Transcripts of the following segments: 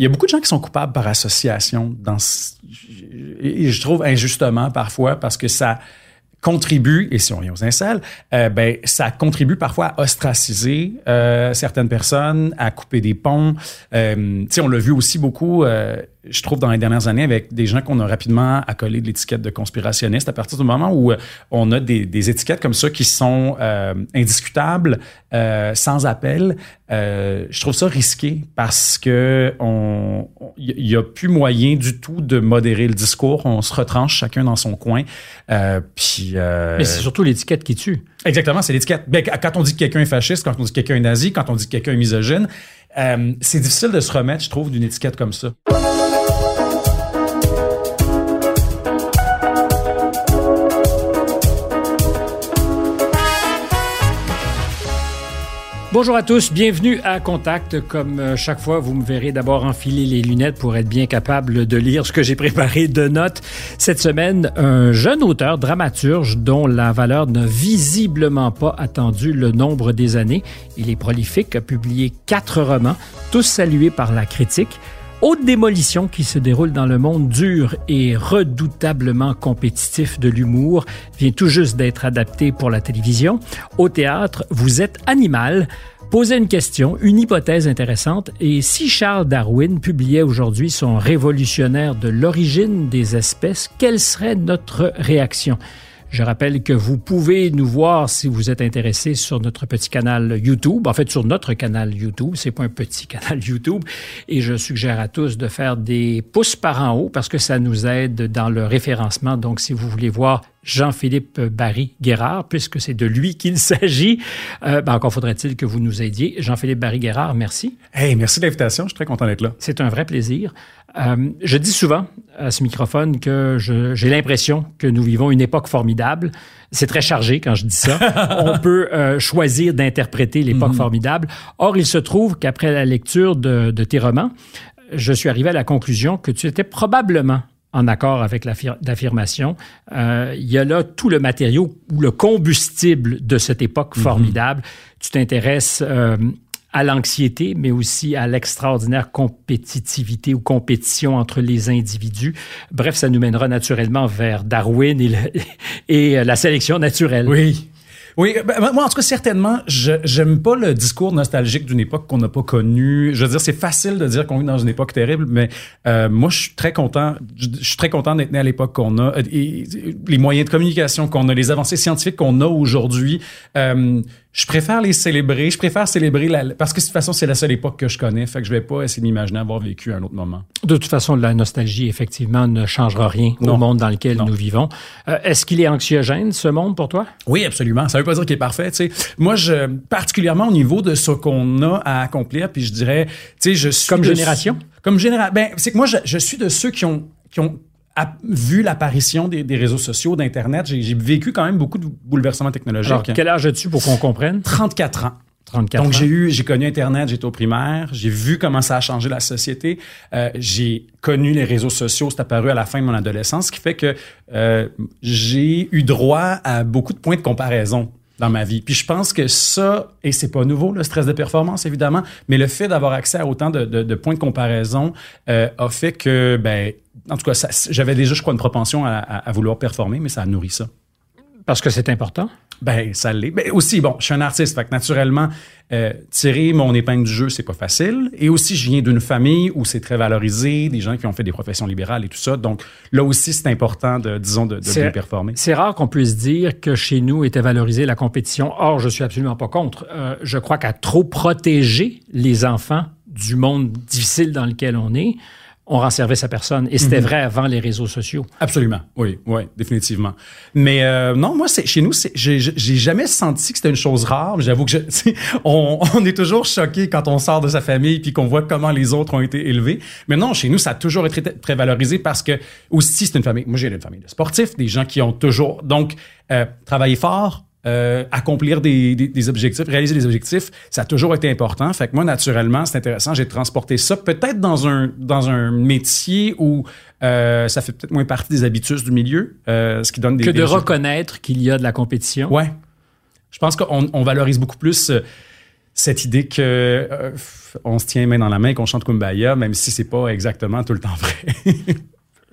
Il y a beaucoup de gens qui sont coupables par association dans et je trouve injustement parfois parce que ça contribue, et si on vient aux incels, euh, ben, ça contribue parfois à ostraciser euh, certaines personnes, à couper des ponts. Euh, on l'a vu aussi beaucoup, euh, je trouve, dans les dernières années, avec des gens qu'on a rapidement accolé de l'étiquette de conspirationniste à partir du moment où euh, on a des, des étiquettes comme ça qui sont indiscutables, sans appel. je trouve ça risqué parce que on il y a plus moyen du tout de modérer le discours. On se retranche chacun dans son coin. puis euh, Mais c'est surtout l'étiquette qui tue. Exactement, c'est l'étiquette. Ben, quand on dit que quelqu'un est fasciste, quand on dit que quelqu'un est nazi, quand on dit que quelqu'un est misogyne, euh, c'est difficile de se remettre, je trouve, d'une étiquette comme ça. Bonjour à tous, bienvenue à Contact. Comme euh, chaque fois, vous me verrez d'abord enfiler les lunettes pour être bien capable de lire ce que j'ai préparé de notes. Cette semaine, un jeune auteur, dramaturge, dont la valeur n'a visiblement pas attendu le nombre des années. Il est prolifique, a publié quatre romans, tous salués par la critique. Haute démolition qui se déroule dans le monde dur et redoutablement compétitif de l'humour vient tout juste d'être adapté pour la télévision. Au théâtre, vous êtes animal. Posez une question, une hypothèse intéressante, et si Charles Darwin publiait aujourd'hui son révolutionnaire de l'origine des espèces, quelle serait notre réaction? Je rappelle que vous pouvez nous voir si vous êtes intéressé sur notre petit canal YouTube, en fait sur notre canal YouTube, c'est pas un petit canal YouTube, et je suggère à tous de faire des pouces par en haut parce que ça nous aide dans le référencement. Donc si vous voulez voir Jean-Philippe Barry Guérard, puisque c'est de lui qu'il s'agit. Euh, ben encore faudrait-il que vous nous aidiez. Jean-Philippe Barry Guérard, merci. Hey, merci de l'invitation. Je suis très content d'être là. C'est un vrai plaisir. Euh, je dis souvent à ce microphone que j'ai l'impression que nous vivons une époque formidable. C'est très chargé quand je dis ça. On peut euh, choisir d'interpréter l'époque mhm. formidable. Or, il se trouve qu'après la lecture de, de tes romans, je suis arrivé à la conclusion que tu étais probablement en accord avec l'affirmation. Euh, il y a là tout le matériau ou le combustible de cette époque mhm. formidable. Tu t'intéresses euh, à l'anxiété, mais aussi à l'extraordinaire compétitivité ou compétition entre les individus. Bref, ça nous mènera naturellement vers Darwin et, et la sélection naturelle. Oui. Oui, ben, ben, moi en tout cas certainement, j'aime pas le discours nostalgique d'une époque qu'on n'a pas connue. Je veux dire, c'est facile de dire qu'on vit dans une époque terrible, mais euh, moi je suis très content. Je, suis très content d'être né à l'époque qu'on a, et, les moyens de communication qu'on a, les avancées scientifiques qu'on a aujourd'hui. Euh, je préfère les célébrer. Je préfère célébrer la, parce que de toute façon, c'est la seule époque que je connais. Fait que je vais pas essayer d'imaginer avoir vécu un autre moment. De toute façon, la nostalgie, effectivement, ne changera rien au monde dans lequel nous vivons. Euh, est-ce qu'il est anxiogène, ce monde, pour toi? Oui, absolument. Ça veut pas dire qu'il est parfait. sais. Moi, je, particulièrement au niveau de ce qu'on a à accomplir, puis je dirais, tu sais, je suis. Comme génération? Comme génération. Ben, c'est que moi, je, je suis de ceux qui ont, qui ont vu l'apparition des, des, réseaux sociaux, d'Internet, j'ai vécu quand même beaucoup de bouleversements technologiques. Alors, quel âge as-tu pour qu'on comprenne? 34 ans. 34 Donc, j'ai eu, j'ai connu Internet, j'étais au primaire, j'ai vu comment ça a changé la société. Euh, j'ai connu les réseaux sociaux, c'est apparu à la fin de mon adolescence, ce qui fait que euh, j'ai eu droit à beaucoup de points de comparaison dans ma vie. Puis je pense que ça, et c'est pas nouveau, le stress de performance, évidemment, mais le fait d'avoir accès à autant de, de, de points de comparaison euh, a fait que, ben, en tout cas, j'avais déjà, je crois, une propension à, à, vouloir performer, mais ça a nourri ça. Parce que c'est important? Ben, ça l'est. Ben, aussi, bon, je suis un artiste, fait que naturellement, euh, tirer mon épingle du jeu, c'est pas facile. Et aussi, je viens d'une famille où c'est très valorisé, des gens qui ont fait des professions libérales et tout ça. Donc, là aussi, c'est important de, disons, de, de bien performer. C'est rare qu'on puisse dire que chez nous était valorisée la compétition. Or, je suis absolument pas contre. Euh, je crois qu'à trop protéger les enfants du monde difficile dans lequel on est, on rend service à personne. Et c'était mhm. vrai avant les réseaux sociaux. Absolument. Oui, oui, définitivement. Mais euh, non, moi, c'est chez nous, j'ai jamais senti que c'était une chose rare. J'avoue que je, on, on, est toujours choqué quand on sort de sa famille puis qu'on voit comment les autres ont été élevés. Mais non, chez nous, ça a toujours été très valorisé parce que aussi c'est une famille. Moi, j'ai une famille de sportifs, des gens qui ont toujours donc euh, travaillé fort, euh, accomplir des, des, objectifs, réaliser des objectifs, ça a toujours été important. Fait que moi, naturellement, c'est intéressant. J'ai transporté ça peut-être dans un dans un métier où euh, ça fait peut-être moins partie des habitudes du milieu, euh, ce qui donne des que de reconnaître qu'il y a de la compétition. Ouais, je pense qu'on on valorise beaucoup plus cette idée que euh, on se tient main dans la main, qu'on chante Kumbaya, même si c'est pas exactement tout le temps vrai.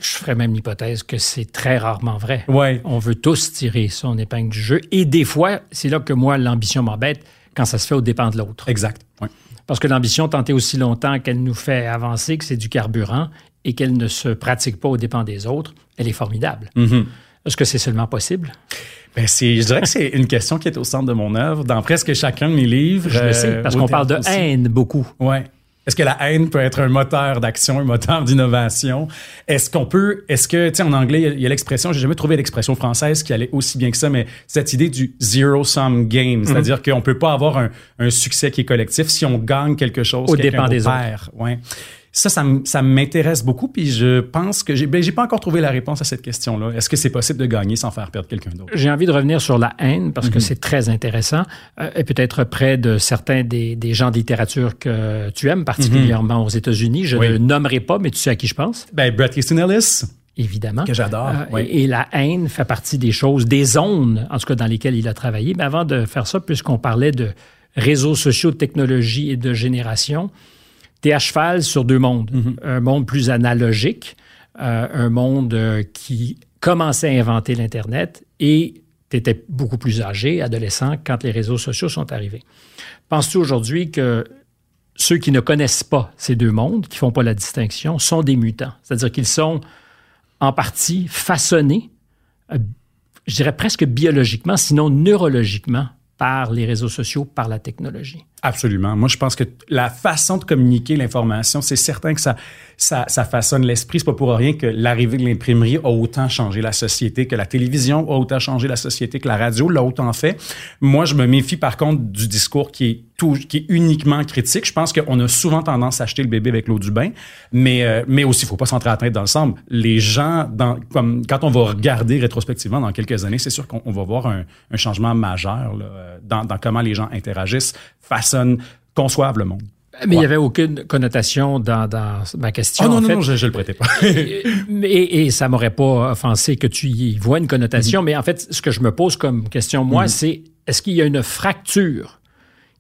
Je ferais même l'hypothèse que c'est très rarement vrai. Ouais. On veut tous tirer son épingle du jeu. Et des fois, c'est là que moi, l'ambition m'embête quand ça se fait au dépens de l'autre. Exact. Ouais. Parce que l'ambition, tenter aussi longtemps qu'elle nous fait avancer, que c'est du carburant et qu'elle ne se pratique pas au dépens des autres, elle est formidable. Mhm. Est-ce que c'est seulement possible? C'est, je dirais que c'est une question qui est au centre de mon œuvre. Dans presque chacun de mes livres. Je le sais, euh, parce au qu'on parle de aussi. haine beaucoup. Ouais. Est-ce que la haine peut être un moteur d'action, un moteur d'innovation? Est-ce qu'on peut, est-ce que, tu sais, en anglais, il y a- l'expression, j'ai jamais trouvé l'expression française qui allait aussi bien que ça, mais cette idée du zero-sum Mhm. game, c'est-à-dire qu'on peut pas avoir un, un succès qui est collectif si on gagne quelque chose. Au dépens des perd. Ouais. Ça, ça, m'intéresse beaucoup, puis je pense que j'ai, ben, j'ai pas encore trouvé la réponse à cette question-là. Est-ce que c'est possible de gagner sans faire perdre quelqu'un d'autre? J'ai envie de revenir sur la haine parce que Mhm. c'est très intéressant euh, et peut-être près de certains des, des gens de littérature que tu aimes, particulièrement aux États-Unis. Je Mhm. Oui. ne nommerai pas, mais tu sais à qui je pense, Ben, Bret Easton Ellis, évidemment. que j'adore. Euh, oui. et, et la haine fait partie des choses, des zones, en tout cas dans lesquelles il a travaillé. Mais avant de faire ça, puisqu'on parlait de réseaux sociaux, de technologie et de génération, tu es à cheval sur deux mondes. Un monde plus analogique, euh, un monde euh, qui commençait à inventer l'Internet et tu étais beaucoup plus âgé, adolescent, quand les réseaux sociaux sont arrivés. Penses-tu aujourd'hui que ceux qui ne connaissent pas ces deux mondes, qui font pas la distinction, sont des mutants? C'est-à-dire qu'ils sont en partie façonnés, euh, je dirais presque biologiquement, sinon neurologiquement, par les réseaux sociaux, par la technologie. Absolument. Moi, je pense que la façon de communiquer l'information, c'est certain que ça, ça, ça façonne l'esprit. C'est pas pour rien que l'arrivée de l'imprimerie a autant changé la société, que la télévision a autant changé la société, que la radio l'a autant fait. Moi, je me méfie par contre du discours qui est tout, qui est uniquement critique. Je pense qu'on a souvent tendance à acheter le bébé avec l'eau du bain, mais euh, mais aussi, il faut pas s'entrer à la tête dans le sable. Les gens, dans, comme quand on va regarder rétrospectivement dans quelques années, c'est sûr qu'on on va voir un, un changement majeur là, euh, dans, dans comment les gens interagissent, façonnent, conçoivent le monde. Mais il n'y avait aucune connotation dans, dans ma question. Oh non, en non, fait. non, je, je le prêtais pas. Et, et ça m'aurait pas offensé que tu y vois une Mm-hmm. connotation, mais en fait, ce que je me pose comme question, moi, c'est est-ce qu'il y a une fracture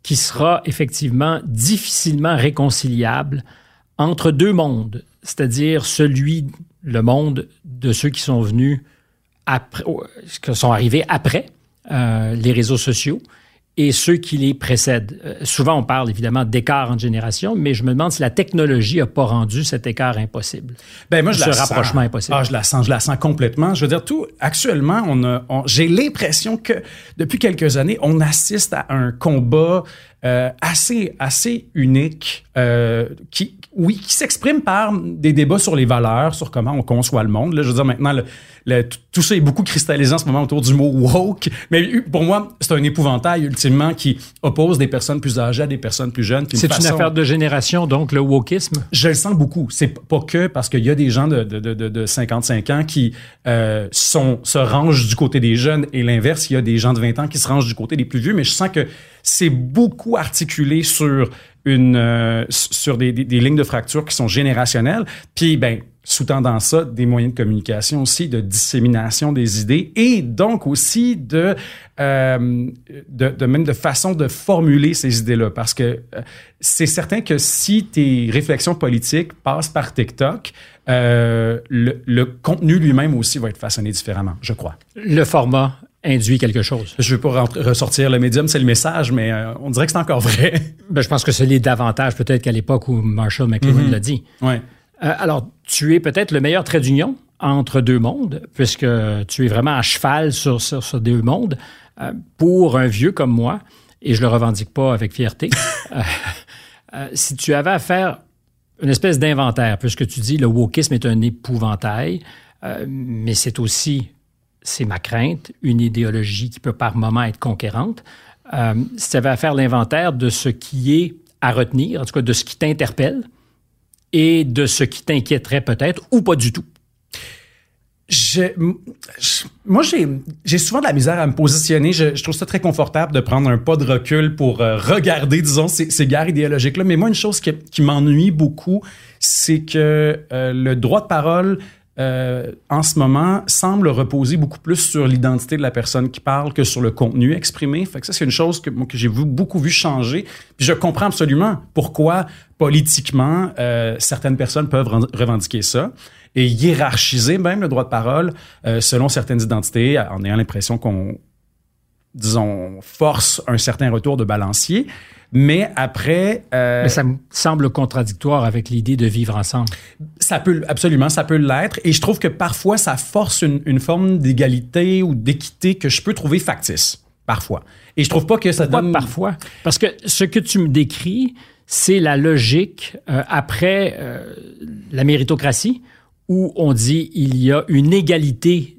qui sera effectivement difficilement réconciliable entre deux mondes, c'est-à-dire celui, le monde de ceux qui sont venus après, qui sont arrivés après euh, les réseaux sociaux et ceux qui les précèdent. Euh, souvent, on parle évidemment d'écart entre générations, mais je me demande si la technologie n'a pas rendu cet écart impossible. Ben moi, je Ce la rapprochement sens. est possible. Ah, je la sens, je la sens complètement. Je veux dire, tout actuellement, on a, on- j'ai l'impression que depuis quelques années, on assiste à un combat euh, assez, assez unique, euh, qui, oui, qui s'exprime par des débats sur les valeurs, sur comment on conçoit le monde. Là, je veux dire, maintenant, le, le- tout- ça est beaucoup cristallisé en ce moment autour du mot woke. Mais pour moi, c'est un épouvantail ultimement qui oppose des personnes plus âgées à des personnes plus jeunes. C'est une affaire de génération, donc le wokisme? je le sens beaucoup. C'est pas que parce qu'il y a des gens de, de, de, de- de 55 ans qui euh, sont, se rangent du côté des jeunes et l'inverse, il y a des gens de 20 ans qui se rangent du côté des plus vieux, mais je sens que c'est beaucoup articulé sur une euh, sur des, des, des lignes de fracture qui sont générationnelles. Puis ben sous-tendant ça, des moyens de communication aussi, de dissémination des idées et donc aussi de, euh, de, de même de façon de formuler ces idées-là. Parce que euh, c'est certain que si tes réflexions politiques passent par TikTok, euh, le, le contenu lui-même aussi va être façonné différemment, je crois. Le format induit quelque chose. Je ne veux pas ressortir le médium, c'est le message, mais euh, on dirait que c'est encore vrai. Ben, je pense que ce l'est davantage peut-être qu'à l'époque où Marshall McLuhan l'a dit. ouais. Euh, alors, tu es peut-être le meilleur trait d'union entre deux mondes, puisque tu es vraiment à cheval sur, sur, sur deux mondes. Euh, pour un vieux comme moi, et je le revendique pas avec fierté, si tu avais à faire une espèce d'inventaire, puisque tu dis le wokisme est un épouvantail, mais c'est aussi, c'est ma crainte, une idéologie qui peut par moment être conquérante. Euh, si tu avais à faire l'inventaire de ce qui est à retenir, en tout cas de ce qui t'interpelle, et de ce qui t'inquiéterait peut-être ou pas du tout. Je, moi, j'ai, souvent de la misère à me positionner. Je, trouve ça très confortable de prendre un pas de recul pour euh, regarder, disons, ces, ces guerres idéologiques-là. Mais moi, une chose qui, qui m'ennuie beaucoup, c'est que euh, le droit de parole euh, en ce moment, semble reposer beaucoup plus sur l'identité de la personne qui parle que sur le contenu exprimé. Ça, c'est une chose que, j'ai beaucoup vu changer. Puis je comprends absolument pourquoi, politiquement, euh, certaines personnes peuvent revendiquer ça et hiérarchiser même le droit de parole euh, selon certaines identités, en ayant l'impression qu'on, disons, force un certain retour de balancier. Mais après... Mais ça me semble contradictoire avec l'idée de vivre ensemble. Ça peut, absolument, ça peut l'être. Et je trouve que parfois, ça force une, une forme d'égalité ou d'équité que je peux trouver factice, parfois. Et je trouve pas que ça Pourquoi donne... parfois? Parce que ce que tu me décris, c'est la logique euh, après euh, la méritocratie, où on dit il y a une égalité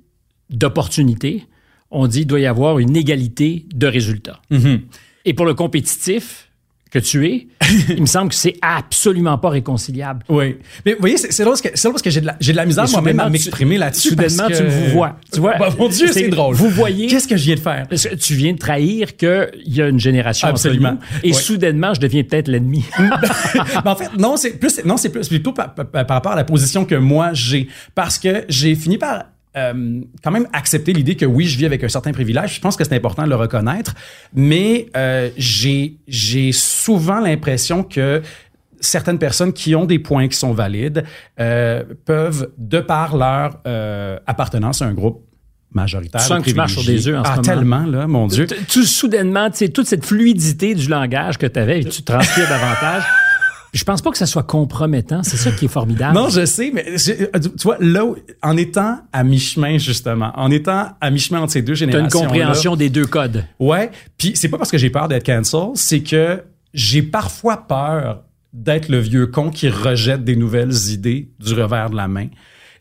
d'opportunités. On dit il doit y avoir une égalité de résultats. Mhm. Et pour le compétitif que tu es, il me semble que c'est absolument pas réconciliable. Oui. Mais vous voyez, c'est drôle parce que, c'est drôle parce que j'ai de la, j'ai de la misère moi-même à m'exprimer là-dessus. soudainement, tu me vois. Tu vois, Bah, mon Dieu, c'est drôle. Vous voyez. Qu'est-ce que je viens de faire? Parce que Tu viens de trahir qu'il y a une génération entre Absolument. nous, et soudainement, je deviens peut-être l'ennemi. Mais en fait, non, c'est plus, non, c'est plus plutôt par, par- par rapport à la position que moi j'ai, parce que j'ai fini par euh, quand même accepter l'idée que oui, je vis avec un certain privilège. Je pense que c'est important de le reconnaître, mais euh, j'ai j'ai souvent l'impression que certaines personnes qui ont des points qui sont valides euh, peuvent, de par leur euh, appartenance à un groupe majoritaire, Tu sens que tu marches sur des œufs en ce ah, moment? tellement là, mon Dieu. Tu- tu, soudainement, tu sais, toute cette fluidité du langage que tu avais, tu transpires davantage. Je pense pas que ça soit compromettant. C'est ça qui est formidable. Non, je sais, mais je- tu vois, là, en étant à mi-chemin, justement, en étant à mi-chemin entre ces deux générations. une compréhension des deux codes. Ouais. Puis c'est pas parce que j'ai peur d'être cancel, c'est que j'ai parfois peur d'être le vieux con qui rejette des nouvelles idées du revers de la main.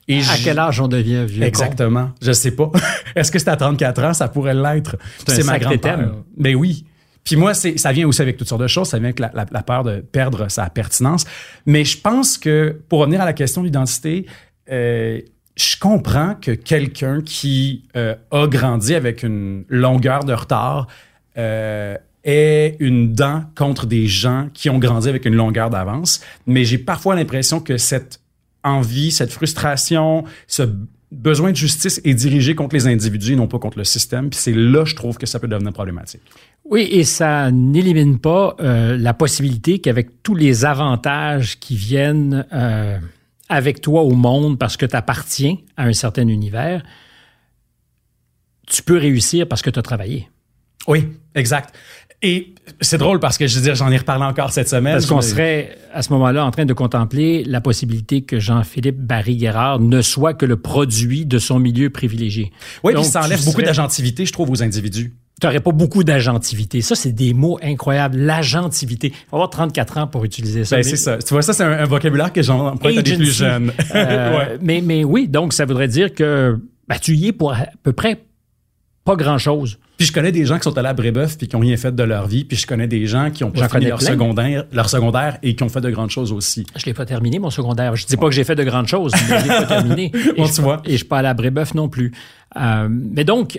Et À quel âge on devient vieux? con? Exactement. Je sais pas. Est-ce que c'est à 34 ans? Ça pourrait l'être. C'est ma grande peur. Mais oui. Puis moi, ça vient aussi avec toutes sortes de choses. Ça vient avec la, peur de perdre sa pertinence. Mais je pense que, pour revenir à la question de l'identité, euh, je comprends que quelqu'un qui euh, a grandi avec une longueur de retard euh, ait une dent contre des gens qui ont grandi avec une longueur d'avance. Mais j'ai parfois l'impression que cette envie, cette frustration, ce besoin de justice est dirigé contre les individus et non pas contre le système. Puis c'est là, je trouve, que ça peut devenir problématique. Oui, et ça n'élimine pas euh, la possibilité qu'avec tous les avantages qui viennent euh, avec toi au monde parce que tu appartiens à un certain univers, tu peux réussir parce que tu as travaillé. Oui, exact. Et c'est drôle parce que je veux dire, j'en ai reparlé encore cette semaine. Parce qu'on serait à ce moment-là en train de contempler la possibilité que Jean-Philippe Barry-Guerrard ne soit que le produit de son milieu privilégié. Oui, Donc, puis ça enlève beaucoup d'agentivité, je trouve, aux individus. Tu n'aurais pas beaucoup d'agentivité. Ça, c'est des mots incroyables. L'agentivité. Il faut avoir 34 ans pour utiliser ça. Ben, Mais- c'est ça. Tu vois, ça, c'est un, un vocabulaire que j'emprunte à des plus jeunes. Euh, Ouais. mais, mais oui, donc ça voudrait dire que ben, tu y es pour à peu près pas grand-chose. Puis je connais des gens qui sont allés à Brébeuf puis qui ont rien fait de leur vie. Puis je connais des gens qui ont pas fini leur plein. secondaire, leur secondaire et qui ont fait de grandes choses aussi. Je l'ai pas terminé, mon secondaire. Je dis pas que j'ai fait de grandes choses, mais je l'ai pas terminé. Et Bon, je, tu vois. Et je suis pas allé à Brébeuf non plus. Euh, mais donc,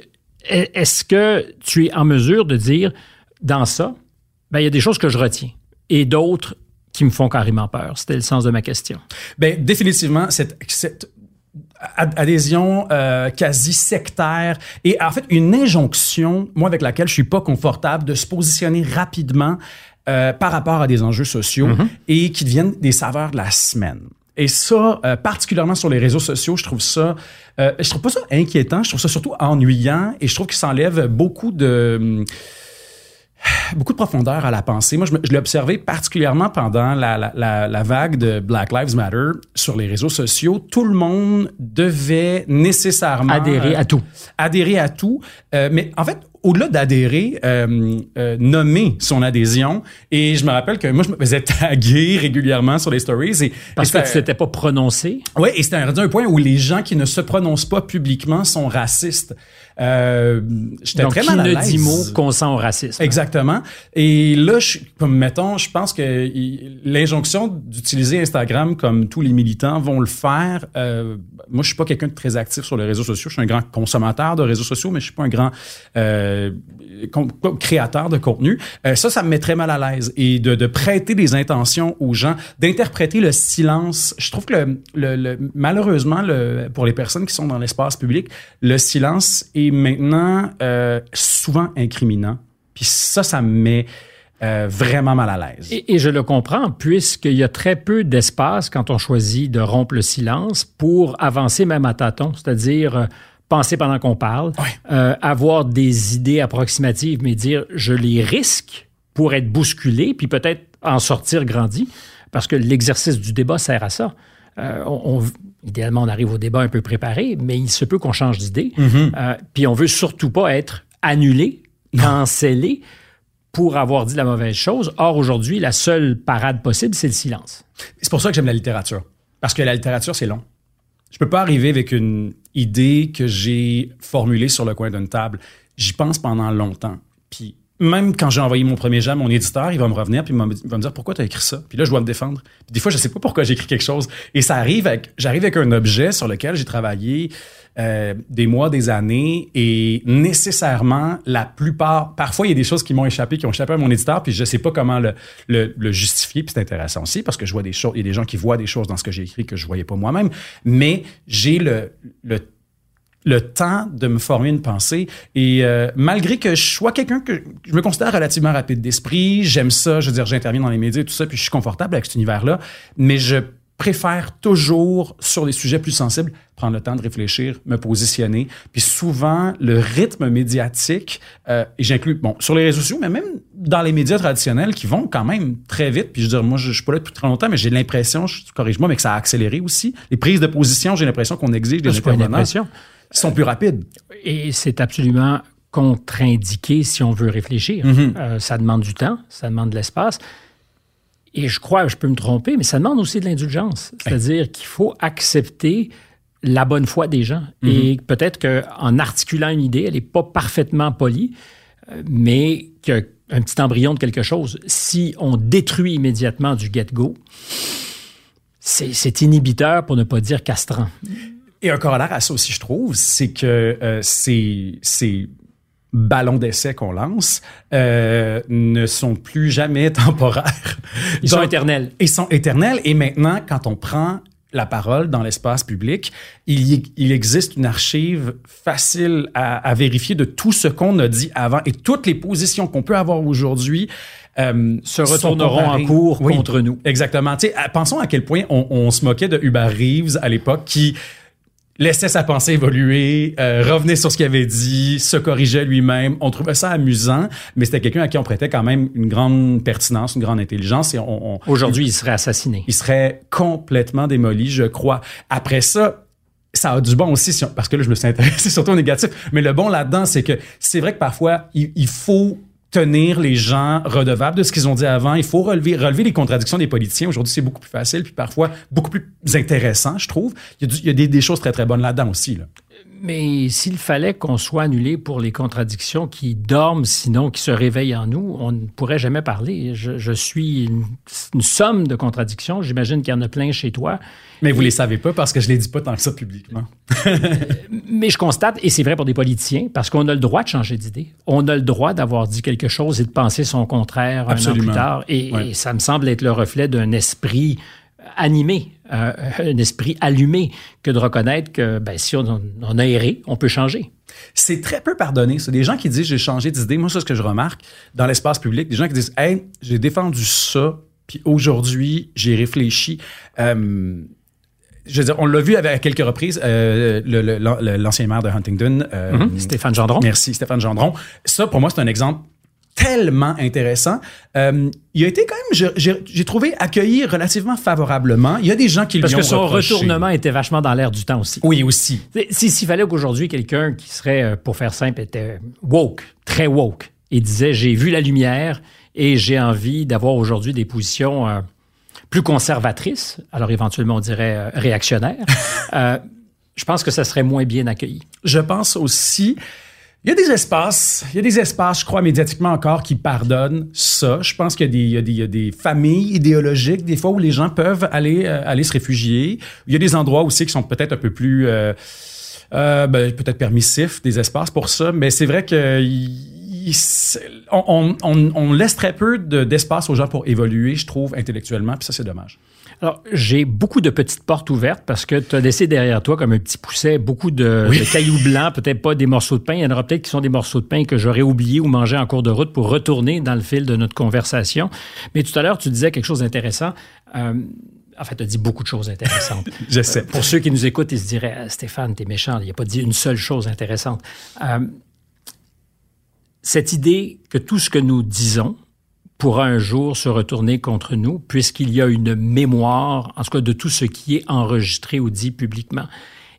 e- est-ce que tu es en mesure de dire, dans ça, ben, il y a des choses que je retiens et d'autres qui me font carrément peur? C'était le sens de ma question. Ben définitivement cette, cette adhésion euh, quasi sectaire et en fait une injonction, moi avec laquelle je suis pas confortable de se positionner rapidement euh, par rapport à des enjeux sociaux et qui deviennent des saveurs de la semaine. Et ça, euh, particulièrement sur les réseaux sociaux, je trouve ça, euh, je trouve pas ça inquiétant, je trouve ça surtout ennuyant et je trouve que ça enlève beaucoup de hum, beaucoup de profondeur à la pensée. Moi, je, l'ai observé particulièrement pendant la, la- la- la vague de Black Lives Matter sur les réseaux sociaux. Tout le monde devait nécessairement Adhérer euh, à tout. adhérer à tout. Euh, mais en fait, au-delà d'adhérer, euh, euh, nommer son adhésion. Et je me rappelle que moi, je me faisais taguer régulièrement sur les stories. Et, Parce et que tu t'étais pas prononcé? oui, et c'était un, un point où les gens qui ne se prononcent pas publiquement sont racistes. Euh, J'étais très mal à ne l'aise. dit mot consent au racisme. Exactement. Et là, je, comme mettons, je pense que l'injonction d'utiliser Instagram comme tous les militants vont le faire. euh, moi, je suis pas quelqu'un de très actif sur les réseaux sociaux. Je suis un grand consommateur de réseaux sociaux, mais je suis pas un grand euh, créateur de contenu, ça, ça me met très mal à l'aise. Et de, prêter des intentions aux gens, d'interpréter le silence. Je trouve que malheureusement, pour les personnes qui sont dans l'espace public, le silence est maintenant souvent incriminant. Puis ça, ça me met euh, vraiment mal à l'aise. Et, je le comprends, puisqu'il y a très peu d'espace quand on choisit de rompre le silence pour avancer même à tâtons, c'est-à-dire euh, penser pendant qu'on parle, euh, avoir des idées approximatives, mais dire je les risque pour être bousculé, puis peut-être en sortir grandi, parce que l'exercice du débat sert à ça. on, idéalement, on arrive au débat un peu préparé, mais il se peut qu'on change d'idée. Mm-hmm. puis on veut surtout pas être annulé, cancellé pour avoir dit la mauvaise chose. Or, aujourd'hui, la seule parade possible, c'est le silence. C'est pour ça que j'aime la littérature. Parce que la littérature, c'est long. Je peux pas arriver avec une idée que j'ai formulée sur le coin d'une table. J'y pense pendant longtemps. Puis même quand j'ai envoyé mon premier à mon éditeur, il va me revenir puis il va me dire pourquoi tu as écrit ça? Puis là, je dois me défendre. Puis des fois, je sais pas pourquoi j'ai écrit quelque chose. Et ça arrive j'arrive avec un objet sur lequel j'ai travaillé euh, des mois, des années, et nécessairement, la plupart, parfois, il y a des choses qui m'ont échappé, qui ont échappé à mon éditeur, puis je sais pas comment le, le, justifier, puis c'est intéressant aussi, parce que je vois des choses, il y a des gens qui voient des choses dans ce que j'ai écrit que je voyais pas moi-même, mais j'ai le, le le temps de me former une pensée. Et euh, malgré que je sois quelqu'un que je me considère relativement rapide d'esprit, j'aime ça, je veux dire, j'interviens dans les médias et tout ça, puis je suis confortable avec cet univers-là, mais je préfère toujours, sur des sujets plus sensibles, prendre le temps de réfléchir, me positionner. Puis souvent, le rythme médiatique, euh, et j'inclus, bon, sur les réseaux sociaux, mais même dans les médias traditionnels qui vont quand même très vite. Puis je veux dire, moi, je, je suis pas là depuis très longtemps, mais j'ai l'impression, corrige-moi, mais que ça a accéléré aussi. Les prises de position, j'ai l'impression qu'on exige des intervenants sont plus rapides. Et c'est absolument contre-indiqué si on veut réfléchir. Mm-hmm. Euh, ça demande du temps, ça demande de l'espace. Et je crois, je peux me tromper, mais ça demande aussi de l'indulgence. C'est-à-dire qu'il faut accepter la bonne foi des gens. Mhm. Et peut-être qu'en articulant une idée, elle n'est pas parfaitement polie, euh, mais qu'il un petit embryon de quelque chose. Si on détruit immédiatement du get-go, c'est inhibiteur pour ne pas dire castrant. Et un corollaire à ça aussi, je trouve, c'est que euh, c'est ballons d'essai qu'on lance euh, ne sont plus jamais temporaires. Ils sont éternels. Ils sont éternels. Et maintenant, quand on prend la parole dans l'espace public, il, il, existe une archive facile à, à vérifier de tout ce qu'on a dit avant et toutes les positions qu'on peut avoir aujourd'hui. Euh, se retourneront en cours contre nous. Exactement. sais, pensons à quel point on, on se moquait de Hubert Reeves à l'époque qui laissait sa pensée évoluer, euh, revenait sur ce qu'il avait dit, se corrigeait lui-même. On trouvait ça amusant, mais c'était quelqu'un à qui on prêtait quand même une grande pertinence, une grande intelligence. Et on, Aujourd'hui, il serait assassiné. Il serait complètement démoli, je crois. Après ça, ça a du bon aussi, parce que là, je me suis intéressé surtout au négatif. Mais le bon là-dedans, c'est que c'est vrai que parfois, il faut tenir les gens redevables de ce qu'ils ont dit avant. Il faut relever, relever les contradictions des politiciens. Aujourd'hui, c'est beaucoup plus facile, puis parfois beaucoup plus intéressant, je trouve. Il y a, des, choses très, très bonnes là-dedans aussi. Là. Mais s'il fallait qu'on soit annulé pour les contradictions qui dorment, sinon qui se réveillent en nous, on ne pourrait jamais parler. Je, suis une, somme de contradictions. J'imagine qu'il y en a plein chez toi. Mais vous ne les savez pas parce que je ne les dis pas tant que ça publiquement. mais je constate, et c'est vrai pour des politiciens, parce qu'on a le droit de changer d'idée. On a le droit d'avoir dit quelque chose et de penser son contraire Absolument. un an plus tard. et ça me semble être le reflet d'un esprit animé, euh, un esprit allumé, que de reconnaître que ben, si on, a erré, on peut changer. C'est très peu pardonné. C'est des gens qui disent j'ai changé d'idée. Moi, c'est ce que je remarque dans l'espace public. Des gens qui disent Hey, j'ai défendu ça, puis aujourd'hui, j'ai réfléchi. Euh, je veux dire, on l'a vu avec, à quelques reprises, euh, l'ancien maire de Huntington. Mm-hmm. Stéphane Gendron. Merci, Stéphane Gendron. Ça, pour moi, c'est un exemple tellement intéressant. Euh, il a été quand même, j'ai trouvé accueilli relativement favorablement. Il y a des gens qui Parce lui ont Parce que son retournement était vachement dans l'air du temps aussi. Oui, aussi. S'il fallait qu'aujourd'hui, quelqu'un qui serait, euh, pour faire simple, était woke, très woke, et disait, j'ai vu la lumière et j'ai envie d'avoir aujourd'hui des positions euh, plus conservatrices, alors éventuellement on dirait réactionnaires, je pense que ça serait moins bien accueilli. Je pense aussi... Il y a des espaces, il y a des espaces, je crois, médiatiquement encore, qui pardonnent ça. Je pense qu'il y, y, a des familles idéologiques, des fois, où les gens peuvent aller, euh, aller se réfugier. Il y a des endroits aussi qui sont peut-être un peu plus... Euh, Euh, ben, peut-être permissif des espaces pour ça, mais c'est vrai que on, on, on, laisse très peu d'espace aux gens pour évoluer, je trouve, intellectuellement, puis ça, c'est dommage. Alors, j'ai beaucoup de petites portes ouvertes parce que tu as laissé derrière toi, comme un petit pousset, beaucoup de, cailloux blancs, peut-être pas des morceaux de pain. Il y en aura peut-être qui sont des morceaux de pain que j'aurais oublié ou mangé en cours de route pour retourner dans le fil de notre conversation. Mais tout à l'heure, tu disais quelque chose d'intéressant. Euh, en fait, tu as dit beaucoup de choses intéressantes. Je sais. pour ceux qui nous écoutent, ils se diraient ah, Stéphane, t'es méchant, il a pas dit une seule chose intéressante. Euh, cette idée que tout ce que nous disons pourra un jour se retourner contre nous, puisqu'il y a une mémoire, en tout cas de tout ce qui est enregistré ou dit publiquement,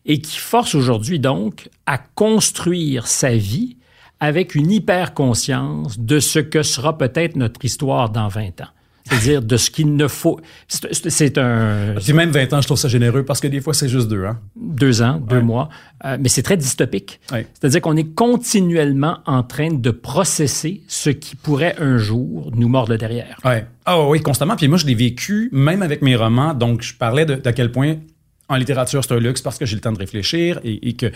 et qui force aujourd'hui donc à construire sa vie avec une hyper-conscience de ce que sera peut-être notre histoire dans 20 ans. C'est-à-dire de ce qu'il ne faut. C'est un. Puis même 20 ans, je trouve ça généreux parce que des fois, c'est juste deux ans. Deux ans, deux mois. Euh, mais c'est très dystopique. C'est-à-dire qu'on est continuellement en train de processer ce qui pourrait un jour nous mordre derrière. Ouais. Ah oui, constamment. Puis moi, je l'ai vécu même avec mes romans. Donc, je parlais de, quel point en littérature, c'est un luxe parce que j'ai le temps de réfléchir et que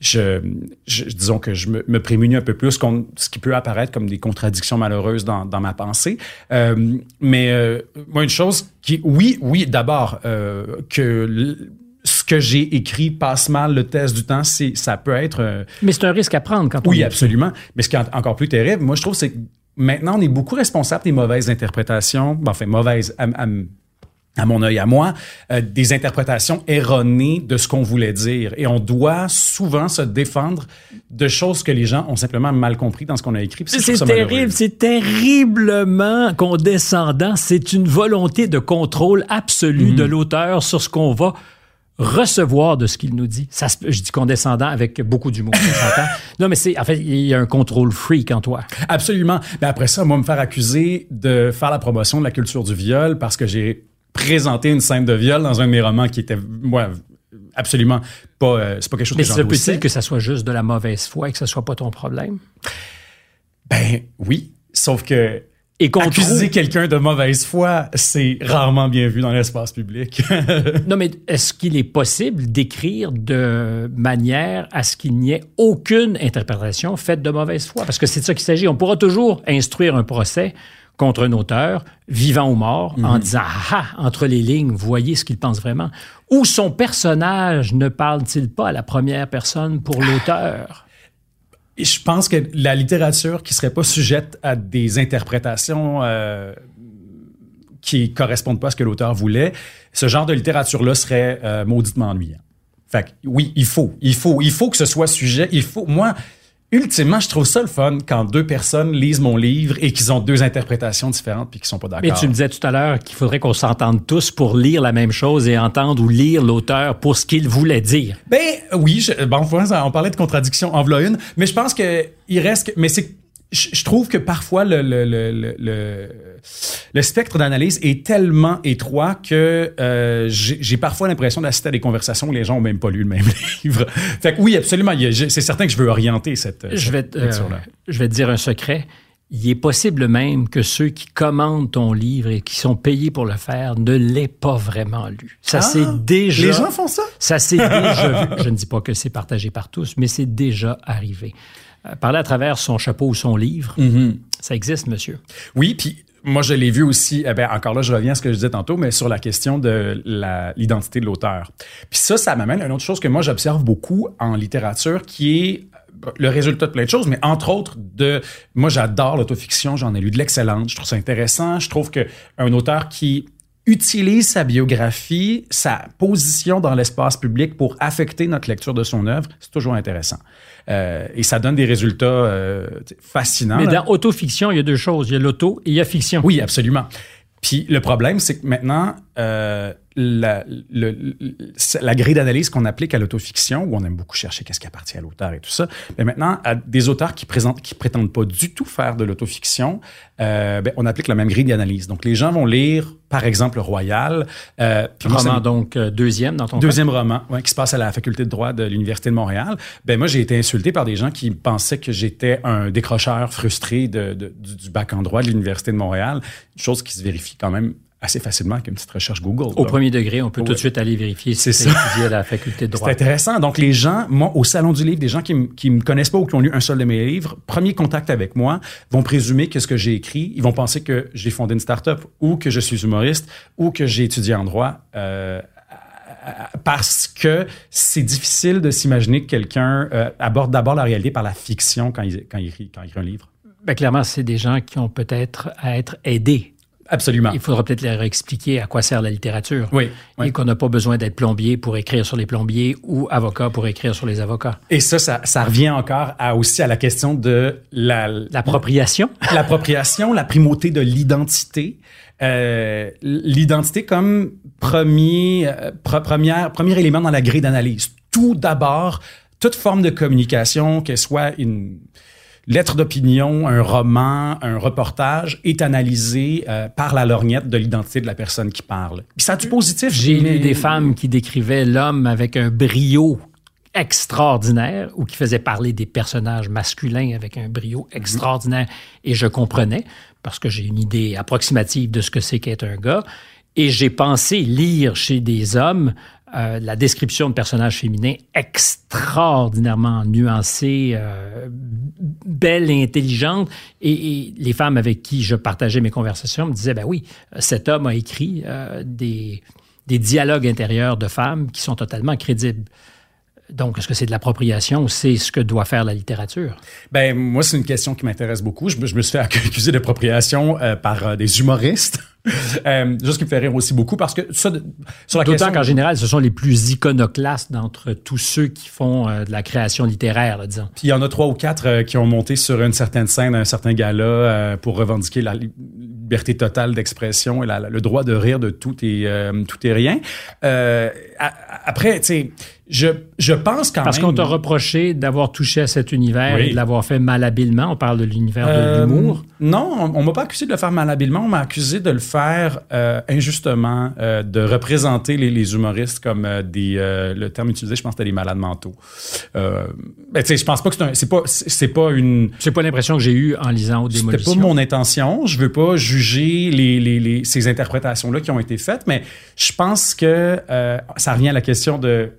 je, disons que je me, me, prémunis un peu plus contre ce qui peut apparaître comme des contradictions malheureuses dans, dans ma pensée. Euh, mais euh, moi, une chose qui, oui, oui, d'abord, euh, que ce que j'ai écrit passe mal le test du temps, c'est ça peut être. Euh, mais c'est un risque à prendre quand on. Oui, absolument. Mais ce qui est encore plus terrible, moi, je trouve, c'est que maintenant, on est beaucoup responsable des mauvaises interprétations. enfin, mauvaises. À, à, à mon œil à moi, euh, des interprétations erronées de ce qu'on voulait dire. Et on doit souvent se défendre de choses que les gens ont simplement mal compris dans ce qu'on a écrit. C'est terrible, c'est terriblement condescendant. C'est une volonté de contrôle absolu de mhm. l'auteur sur ce qu'on va recevoir de ce qu'il nous dit. Ça, je dis condescendant avec beaucoup d'humour. non, mais c'est, en fait, il y a un contrôle freak en toi. Absolument. Mais après ça, moi, me faire accuser de faire la promotion de la culture du viol parce que j'ai présenter une scène de viol dans un de mes romans qui était, moi, absolument pas, euh, c'est pas quelque chose Mais que Mais c'est que ça soit juste de la mauvaise foi et que ce soit pas ton problème? Ben oui, sauf que et accuser quelqu'un de mauvaise foi, c'est rarement bien vu dans l'espace public. non, mais est-ce qu'il est possible d'écrire de manière à ce qu'il n'y ait aucune interprétation faite de mauvaise foi? Parce que c'est de ça qu'il s'agit. On pourra toujours instruire un procès contre un auteur, vivant ou mort, en mhm. disant ah, ah, entre les lignes, voyez ce qu'il pense vraiment. Ou son personnage ne parle-t-il pas à la première personne pour l'auteur? Je pense que la littérature qui serait pas sujette à des interprétations euh, qui correspondent pas à ce que l'auteur voulait, ce genre de littérature-là serait euh, mauditement ennuyant. Fait oui, il faut, il faut, il faut que ce soit sujet. Il faut, moi, ultimement, je trouve ça le fun quand deux personnes lisent mon livre et qu'ils ont deux interprétations différentes puis qu'ils sont pas d'accord. Mais tu me disais tout à l'heure qu'il faudrait qu'on s'entende tous pour lire la même chose et entendre ou lire l'auteur pour ce qu'il voulait dire. Ben oui, je, bon, on parlait de contradiction en voilà une, mais je pense que il reste, mais c'est je, trouve que parfois le, le, le, le, le spectre d'analyse est tellement étroit que euh, j'ai parfois l'impression d'assister à des conversations où les gens ont même pas lu le même livre. Fait que oui, absolument, c'est certain que je veux orienter cette, je vais euh, je vais te dire un secret. Il est possible même que ceux qui commandent ton livre et qui sont payés pour le faire ne l'aient pas vraiment lu. Ça c'est ah! déjà. Les gens font ça? Ça c'est déjà vu. Je ne dis pas que c'est partagé par tous, mais c'est déjà arrivé. Parler à travers son chapeau ou son livre, mm-hmm. ça existe, monsieur. Oui, puis moi, je l'ai vu aussi, eh bien, encore là, je reviens à ce que je disais tantôt, mais sur la question de l'identité de l'auteur. Puis ça, ça m'amène à une autre chose que moi, j'observe beaucoup en littérature, qui est euh, le résultat de plein de choses, mais entre autres de... Moi, j'adore l'autofiction, j'en ai lu de l'excellente, je trouve ça intéressant. Je trouve qu'un auteur qui utilise sa biographie, sa position dans l'espace public pour affecter notre lecture de son œuvre, c'est toujours intéressant. Euh, et ça donne des résultats euh, fascinants. Mais dans autofiction, il y a deux choses. Il y a l'auto et il y a fiction. Oui, absolument. Puis le problème, c'est que maintenant, euh, la, la grille d'analyse qu'on applique à l'autofiction, où on aime beaucoup chercher qu'est-ce qui appartient à l'auteur et tout ça, mais maintenant, à des auteurs qui présentent, qui prétendent pas du tout faire de l'autofiction, euh, ben, on applique la même grille d'analyse. Donc, les gens vont lire, par exemple, Royal. Euh, roman, donc, euh, deuxième dans ton Deuxième roman, ouais, qui se passe à la faculté de droit de l'Université de Montréal. Ben, moi, j'ai été insulté par des gens qui pensaient que j'étais un décrocheur frustré de, du, du bac en droit de l'Université de Montréal, chose qui se vérifie quand même assez facilement avec une petite recherche Google. Au premier degré, on peut tout de suite aller vérifier si c'est étudié à la faculté de droit. C'est intéressant. Donc, les gens, moi, au Salon du Livre, des gens qui ne me connaissent pas ou qui ont lu un seul de mes livres, premier contact avec moi, vont présumer que ce que j'ai écrit, ils vont penser que j'ai fondé une start-up ou que je suis humoriste ou que j'ai étudié en droit. Euh, parce que c'est difficile de s'imaginer que quelqu'un euh, aborde d'abord la réalité par la fiction quand il, quand il, écrit, quand il écrit un livre. Bien, clairement, c'est des gens qui ont peut-être à être aidés Absolument. Il faudra peut-être leur expliquer à quoi sert la littérature. Oui. Et qu'on n'a pas besoin d'être plombier pour écrire sur les plombiers ou avocat pour écrire sur les avocats. Et ça, ça, revient encore à, aussi à la question de la... L'appropriation. L'appropriation, la primauté de l'identité. Euh, l'identité comme premier, euh, première, premier élément dans la grille d'analyse. Tout d'abord, toute forme de communication, qu'elle soit une lettre d'opinion, un roman, un reportage est analysé euh, par la lorgnette de l'identité de la personne qui parle. Puis ça a du positif. J'ai lu des femmes qui décrivaient l'homme avec un brio extraordinaire ou qui faisaient parler des personnages masculins avec un brio extraordinaire. Et je comprenais, parce que j'ai une idée approximative de ce que c'est qu'être un gars. Et j'ai pensé lire chez des hommes euh, la description de personnages féminins extraordinairement nuancée, euh, belle et intelligente. Et, les femmes avec qui je partageais mes conversations me disaient, ben oui, cet homme a écrit euh, des, des dialogues intérieurs de femmes qui sont totalement crédibles. Donc, est-ce que c'est de l'appropriation ou c'est ce que doit faire la littérature? Ben moi, c'est une question qui m'intéresse beaucoup. Je, me suis fait accuser d'appropriation par des humoristes. Euh, juste qui me fait rire aussi beaucoup parce que ça, sur la D'autant qu'en général, ce sont les plus iconoclastes d'entre tous ceux qui font euh, de la création littéraire, là, disons. Puis il y en a trois ou quatre euh, qui ont monté sur une certaine scène, un certain gala euh, pour revendiquer la liberté totale d'expression et le droit de rire de tout et tout et rien. après, tu sais je, je pense quand Parce même. Parce qu'on t'a reproché d'avoir touché à cet univers et de l'avoir fait malhabilement. On parle de l'univers de l'humour. Non, on, m'a pas accusé de le faire malhabilement. On m'a accusé de le faire euh, injustement, euh, de représenter les, les, humoristes comme des. le terme utilisé, je pense, c'était des malades mentaux. ben, tu sais, je pense pas que c'est pas. C'est pas une. C'est pas l'impression que j'ai eue en lisant Démolition. C'était pas mon intention. Je veux pas juger les, les, les ces interprétations-là qui ont été faites, mais je pense que ça revient à la question de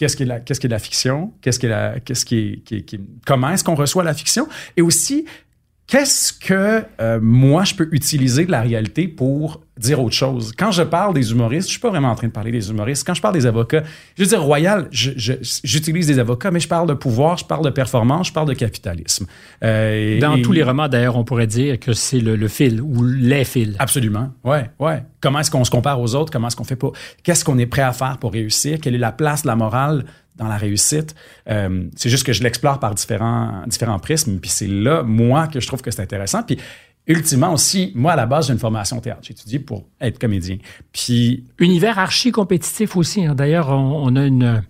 qu'est-ce qui est la, qu'est-ce qui est la fiction, qu'est-ce qui est la, qu'est-ce qui est, qui, comment est-ce qu'on reçoit la fiction, et aussi qu'est-ce que euh, moi je peux utiliser de la réalité pour dire autre chose? Quand je parle des humoristes, je suis pas vraiment en train de parler des humoristes. Quand je parle des avocats, je veux dire Royal, j'utilise des avocats, mais je parle de pouvoir, je parle de performance, je parle de capitalisme. Euh, Dans tous les romans, d'ailleurs, on pourrait dire que c'est le, fil ou les fils. Absolument. Ouais, ouais. Comment est-ce qu'on se compare aux autres? Comment est-ce qu'on fait pas Qu'est-ce qu'on est prêt à faire pour réussir? Quelle est la place de la morale dans la réussite. Euh, c'est juste que je l'explore par différents, prismes. Puis c'est là, moi, que je trouve que c'est intéressant. Puis ultimement aussi, moi, à la base, j'ai une formation théâtre. J'ai étudié pour être comédien. Puis... Univers archi-compétitif aussi. Hein. D'ailleurs, on, a une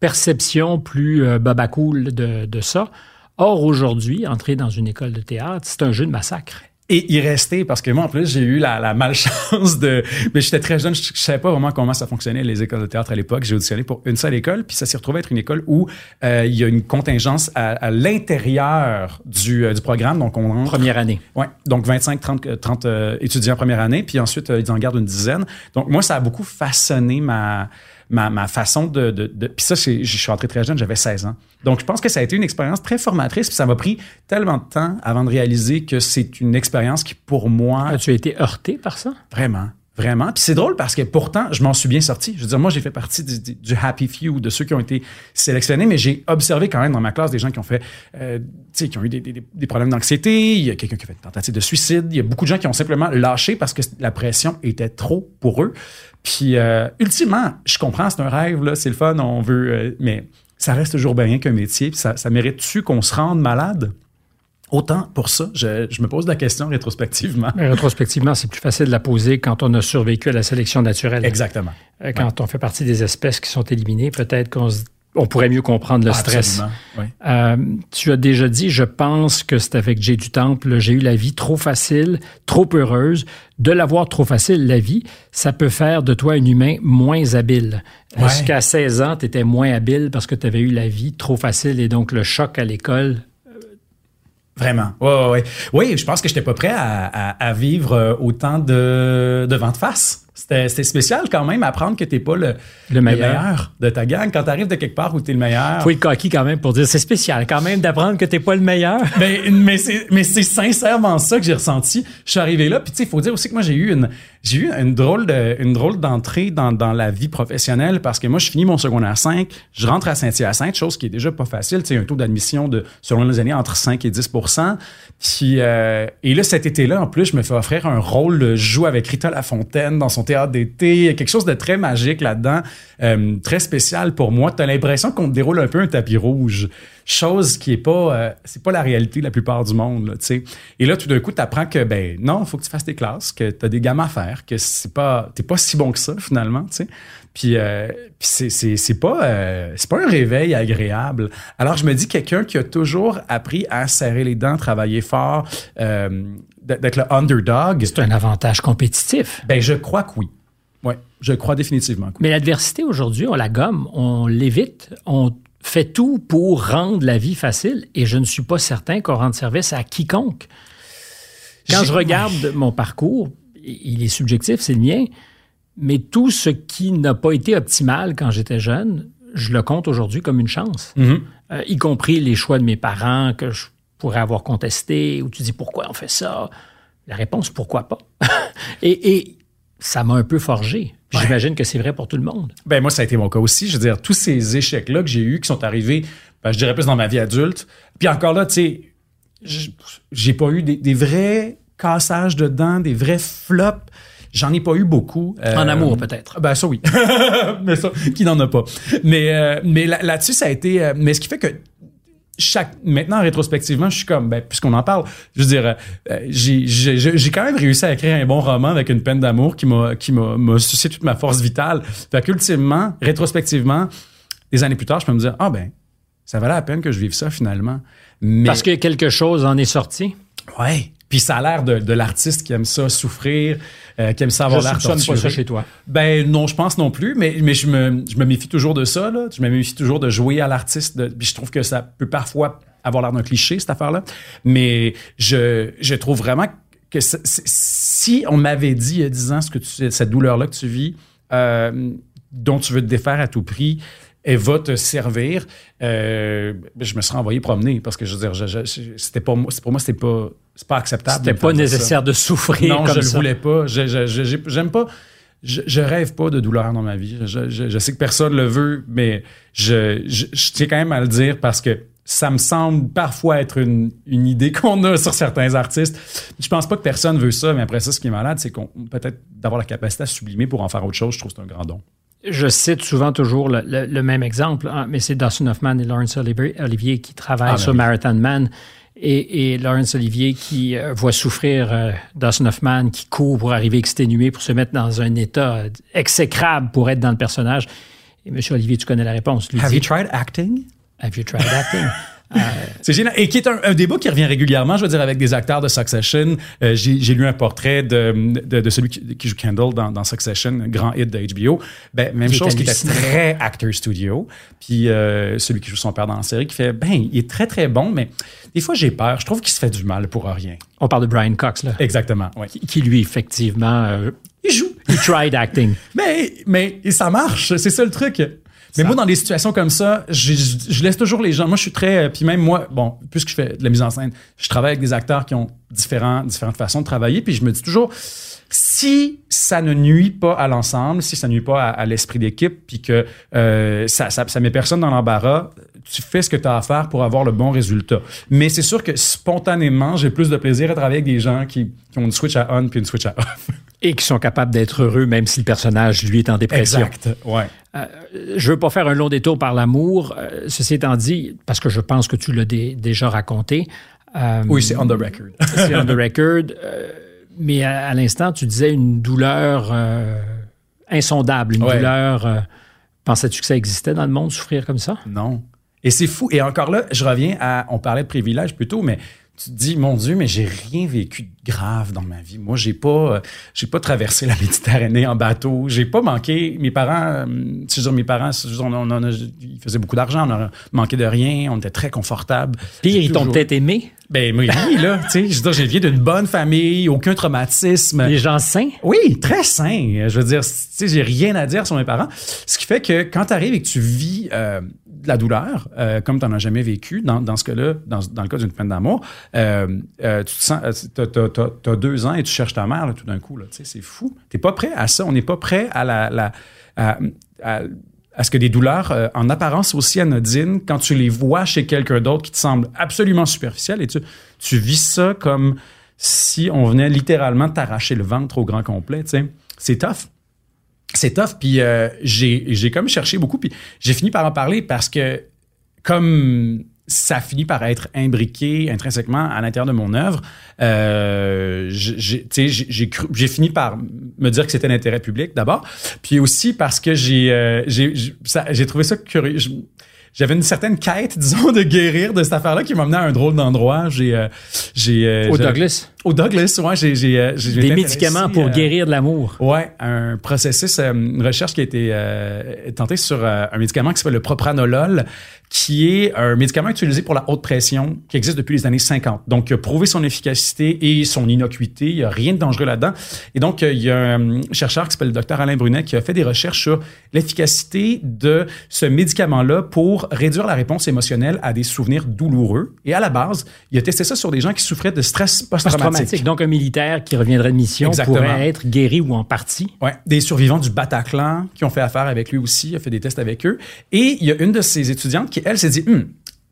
perception plus euh, babacool de ça. Or, aujourd'hui, entrer dans une école de théâtre, c'est un jeu de massacre et y rester parce que moi en plus j'ai eu la, la, malchance de mais j'étais très jeune je, je, savais pas vraiment comment ça fonctionnait les écoles de théâtre à l'époque. J'ai auditionné pour une seule école puis ça s'est retrouvé être une école où euh, il y a une contingence à, à l'intérieur du, euh, du programme. Donc on première année. Ouais. Donc 25 30 30 étudiants première année puis ensuite euh, ils en gardent une dizaine. Donc moi ça a beaucoup façonné ma ma, ma façon de, de, de puis ça je suis rentré très jeune j'avais 16 ans donc, je pense que ça a été une expérience très formatrice. Puis ça m'a pris tellement de temps avant de réaliser que c'est une expérience qui, pour moi. As-tu été heurté par ça? Vraiment. Vraiment. Puis c'est drôle parce que pourtant, je m'en suis bien sorti. Je veux dire, moi, j'ai fait partie du, happy few, de ceux qui ont été sélectionnés, mais j'ai observé quand même dans ma classe des gens qui ont fait, euh, tu sais, qui ont eu des, des, des problèmes d'anxiété. Il y a quelqu'un qui a fait une tentative de suicide. Il y a beaucoup de gens qui ont simplement lâché parce que la pression était trop pour eux. Puis, euh, ultimement, je comprends, c'est un rêve, là, c'est le fun, on veut, euh, mais ça reste toujours bien qu'un métier. ça, ça mérite-tu qu'on se rende malade? Autant pour ça, je, me pose la question rétrospectivement. rétrospectivement, c'est plus facile de la poser quand on a survécu à la sélection naturelle. Exactement. Euh, quand on fait partie des espèces qui sont éliminées, peut-être qu'on on pourrait mieux comprendre le stress. Euh, tu as déjà dit, je pense que c'est avec Jay du Temple, j'ai eu la vie trop facile, trop heureuse. De l'avoir trop facile, la vie, ça peut faire de toi un humain moins habile. Est-ce qu'à 16 ans, tu étais moins habile parce que tu avais eu la vie trop facile et donc le choc à l'école Vraiment. Ouais, ouais, ouais. Oui, je pense que j'étais pas prêt à, à, à vivre euh, autant de, de vent de face. C'était spécial quand même apprendre que t'es pas le, Le meilleur. de ta gang. Quand t'arrives de quelque part où t'es le meilleur. Faut être coquille quand même pour dire c'est spécial quand même d'apprendre que t'es pas le meilleur. Ben, mais c'est mais c'est sincèrement ça que j'ai ressenti. Je suis arrivé là, puis tu sais, il faut dire aussi que moi j'ai eu une j'ai eu une drôle une drôle d'entrée dans, la vie professionnelle parce que moi je finis mon secondaire 5, je rentre à Saint-Hyacinthe, chose qui est déjà pas facile, tu sais, un taux d'admission de selon les années entre 5 et 10% Puis euh, et là cet été-là en plus, je me fais offrir un rôle je joue avec Rita Lafontaine dans son théâtre d'été, quelque chose de très magique là-dedans, euh, très spécial pour moi. Tu as l'impression qu'on te déroule un peu un tapis rouge chose qui est pas euh, c'est pas la réalité de la plupart du monde là, tu sais. Et là tout d'un coup tu apprends que ben non il faut que tu fasses tes classes que tu as des gammes à faire que c'est pas t'es pas si bon que ça finalement tu sais. Puis, euh, puis c'est c'est c'est pas euh, c'est pas un réveil agréable. Alors je me dis quelqu'un qui a toujours appris à serrer les dents travailler fort euh, d'être le underdog. C'est un avantage compétitif. ben je crois que oui. Ouais je crois définitivement que oui. Mais l'adversité aujourd'hui, on la gomme, on l'évite, on fait tout pour rendre la vie facile et je ne suis pas certain qu'on rende service à quiconque. Quand je regarde mon parcours, il est subjectif, c'est le mien, mais tout ce qui n'a pas été optimal quand j'étais jeune, je le compte aujourd'hui comme une chance. Mhm. Euh, y compris les choix de mes parents que je pourrais avoir contestés, où tu dis pourquoi on fait ça? La réponse, pourquoi pas? et, et ça m'a un peu forgé. J'imagine que c'est vrai pour tout le monde. Ben moi, ça a été mon cas aussi. Je veux dire, tous ces échecs-là que j'ai eus, qui sont arrivés, ben, je dirais plus dans ma vie adulte. Puis encore là, tu sais, j'ai pas eu des, des vrais cassages de dents, des vrais flops. J'en ai pas eu beaucoup. Euh, En amour, peut-être. Ben ça oui. mais ça, qui n'en a pas? Mais, euh, mais là- là-dessus, ça a été... euh, mais ce qui fait que chaque maintenant rétrospectivement je suis comme ben puisqu'on en parle je veux dire euh, j'ai j'ai quand même réussi à écrire un bon roman avec une peine d'amour qui m'a qui m'a m'a suscité toute ma force vitale. Fait qu'ultimement rétrospectivement des années plus tard je peux me dire ah ben ça valait la peine que je vive ça finalement. Mais Parce que quelque chose en est sorti. ouais puis ça a l'air de, de l'artiste qui aime ça souffrir euh, qui aime ça avoir Je l'air soupçonne pas torturé. ça chez toi. Ben non, je pense non plus, mais, mais je, me, je me méfie toujours de ça. Là. Je me méfie toujours de jouer à l'artiste. Puis je trouve que ça peut parfois avoir l'air d'un cliché, cette affaire-là. Mais je, je trouve vraiment que si on m'avait dit il y a 10 ans ce que tu, cette douleur-là que tu vis, euh, dont tu veux te défaire à tout prix, elle va te servir. euh, je me serais envoyé promener parce que je veux dire, c'était pas pour moi, c'était pas, c'est pas acceptable. C'était pas ça. nécessaire de souffrir Non, comme je le ça. voulais pas. J'aime pas. Je, je rêve pas de douleur dans ma vie. Je, je- je sais que personne le veut, mais je tiens quand même à le dire parce que ça me semble parfois être une, une idée qu'on a sur certains artistes. Je pense pas que personne veut ça, mais après ça, ce qui est malade, c'est qu'on peut-être d'avoir la capacité à sublimer pour en faire autre chose. Je trouve que c'est un grand don. Je cite souvent toujours le, le- le même exemple, hein, mais c'est Dustin Hoffman et Lawrence Olivier, qui travaillent Ah, ben sur oui. Marathon Man. Et, et Lawrence Olivier qui euh, voit souffrir euh, Dustin Hoffman, qui court pour arriver exténué, pour se mettre dans un état exécrable pour être dans le personnage. Et M. Olivier, tu connais la réponse. Lui dit, tried acting? Have you tried acting? C'est génial. Et qui est un, un débat qui revient régulièrement, je veux dire, avec des acteurs de Succession. Euh, J'ai lu un portrait de, de, de celui qui, qui joue Kendall dans, dans Succession, un grand hit de HBO. Ben, même Il chose, qui était très actor studio. Puis euh, celui qui joue son père dans la série, qui fait, ben, il est très, très bon, mais des fois, j'ai peur. Je trouve qu'il se fait du mal pour rien. On parle de Brian Cox, là, Exactement, oui. qui, qui, lui, effectivement, euh, Il joue. he tried acting. Mais, mais et ça marche, c'est ça le truc. Mais moi, dans des situations comme ça, je, je- je laisse toujours les gens. Moi, je suis très. euh, Puis même moi, bon, puisque je fais de la mise en scène, je travaille avec des acteurs qui ont différents, différentes façons de travailler. Puis je me dis toujours, si ça ne nuit pas à l'ensemble, si ça ne nuit pas à, à l'esprit d'équipe, puis que euh, ça, ça, ça met personne dans l'embarras, tu fais ce que tu as à faire pour avoir le bon résultat. Mais c'est sûr que spontanément, j'ai plus de plaisir à travailler avec des gens qui, qui ont une switch à on puis une switch à off. Et qui sont capables d'être heureux, même si le personnage, lui, est en dépression. Exact. Ouais. je veux pas faire un long détour par l'amour. Euh, ceci étant dit, parce que je pense que tu l'as dé- déjà raconté. euh, Oui, c'est on the record. c'est on the record. Mais à, à l'instant, tu disais une douleur euh, insondable, une Ouais. douleur. euh, Pensais-tu que ça existait dans le monde, souffrir comme ça? Non. Et c'est fou. Et encore là, je reviens à. On parlait de privilège plus tôt, mais tu te dis, mon Dieu, mais j'ai rien vécu de grave dans ma vie. Moi, j'ai pas, euh, j'ai pas traversé la Méditerranée en bateau. J'ai pas manqué. Mes parents, euh, je dire, mes parents, si je veux dire, on, on a- ils faisaient beaucoup d'argent, on a manqué de rien, on était très confortables. Pire, ils t'ont peut-être aimé. Ben oui, là, tu sais, je veux dire, j'ai viens d'une bonne famille, aucun traumatisme. Les gens sains? Oui, très sains. Je veux dire, tu sais, j'ai rien à dire sur mes parents. Ce qui fait que quand tu arrives et que tu vis euh, de la douleur, euh, comme tu n'en as jamais vécu, dans, dans ce cas-là, dans, dans le cas d'une peine d'amour, euh, tu te sens, t'as, t'as, t'as, t'as deux ans et tu cherches ta mère là, tout d'un coup. Là, tu sais, c'est fou. T'es pas prêt à ça. On n'est pas prêt à la, la à, à, à ce que des douleurs euh, en apparence aussi anodines, quand tu les vois chez quelqu'un d'autre qui te semble absolument superficiel et tu, tu vis ça comme si on venait littéralement t'arracher le ventre au grand complet. C'est tough. C'est tough, puis euh, j'ai, j'ai comme cherché beaucoup, puis j'ai fini par en parler parce que comme ça finit par être imbriqué intrinsèquement à l'intérieur de mon œuvre. Euh, j'ai, fini par me dire que c'était l'intérêt public d'abord, puis aussi parce que j'ai, euh, j'ai, trouvé ça curieux. J'avais une certaine quête, disons, de guérir de cette affaire-là qui m'a mené à un drôle d'endroit. J'ai, euh, j'ai, euh, Au Douglas? Au Douglas, ouais, j'ai, j'ai, euh, j'ai des médicaments pour guérir de l'amour. Ouais, un processus, une recherche qui a été tentée sur un médicament qui s'appelle le propranolol, qui est un médicament utilisé pour la haute pression qui existe depuis les années 50. Donc, il a prouvé son efficacité et son innocuité. Il n'y a rien de dangereux là-dedans. Et donc, il y a un chercheur qui s'appelle le docteur Alain Brunet qui a fait des recherches sur l'efficacité de ce médicament-là pour réduire la réponse émotionnelle à des souvenirs douloureux. Et à la base, il a testé ça sur des gens qui souffraient de stress post-traumatique. Donc, un militaire qui reviendrait de mission Exactement. pourrait être guéri ou en partie. Ouais, des survivants du Bataclan qui ont fait affaire avec lui aussi, a fait des tests avec eux. Et il y a une de ses étudiantes qui, elle, s'est dit, hm,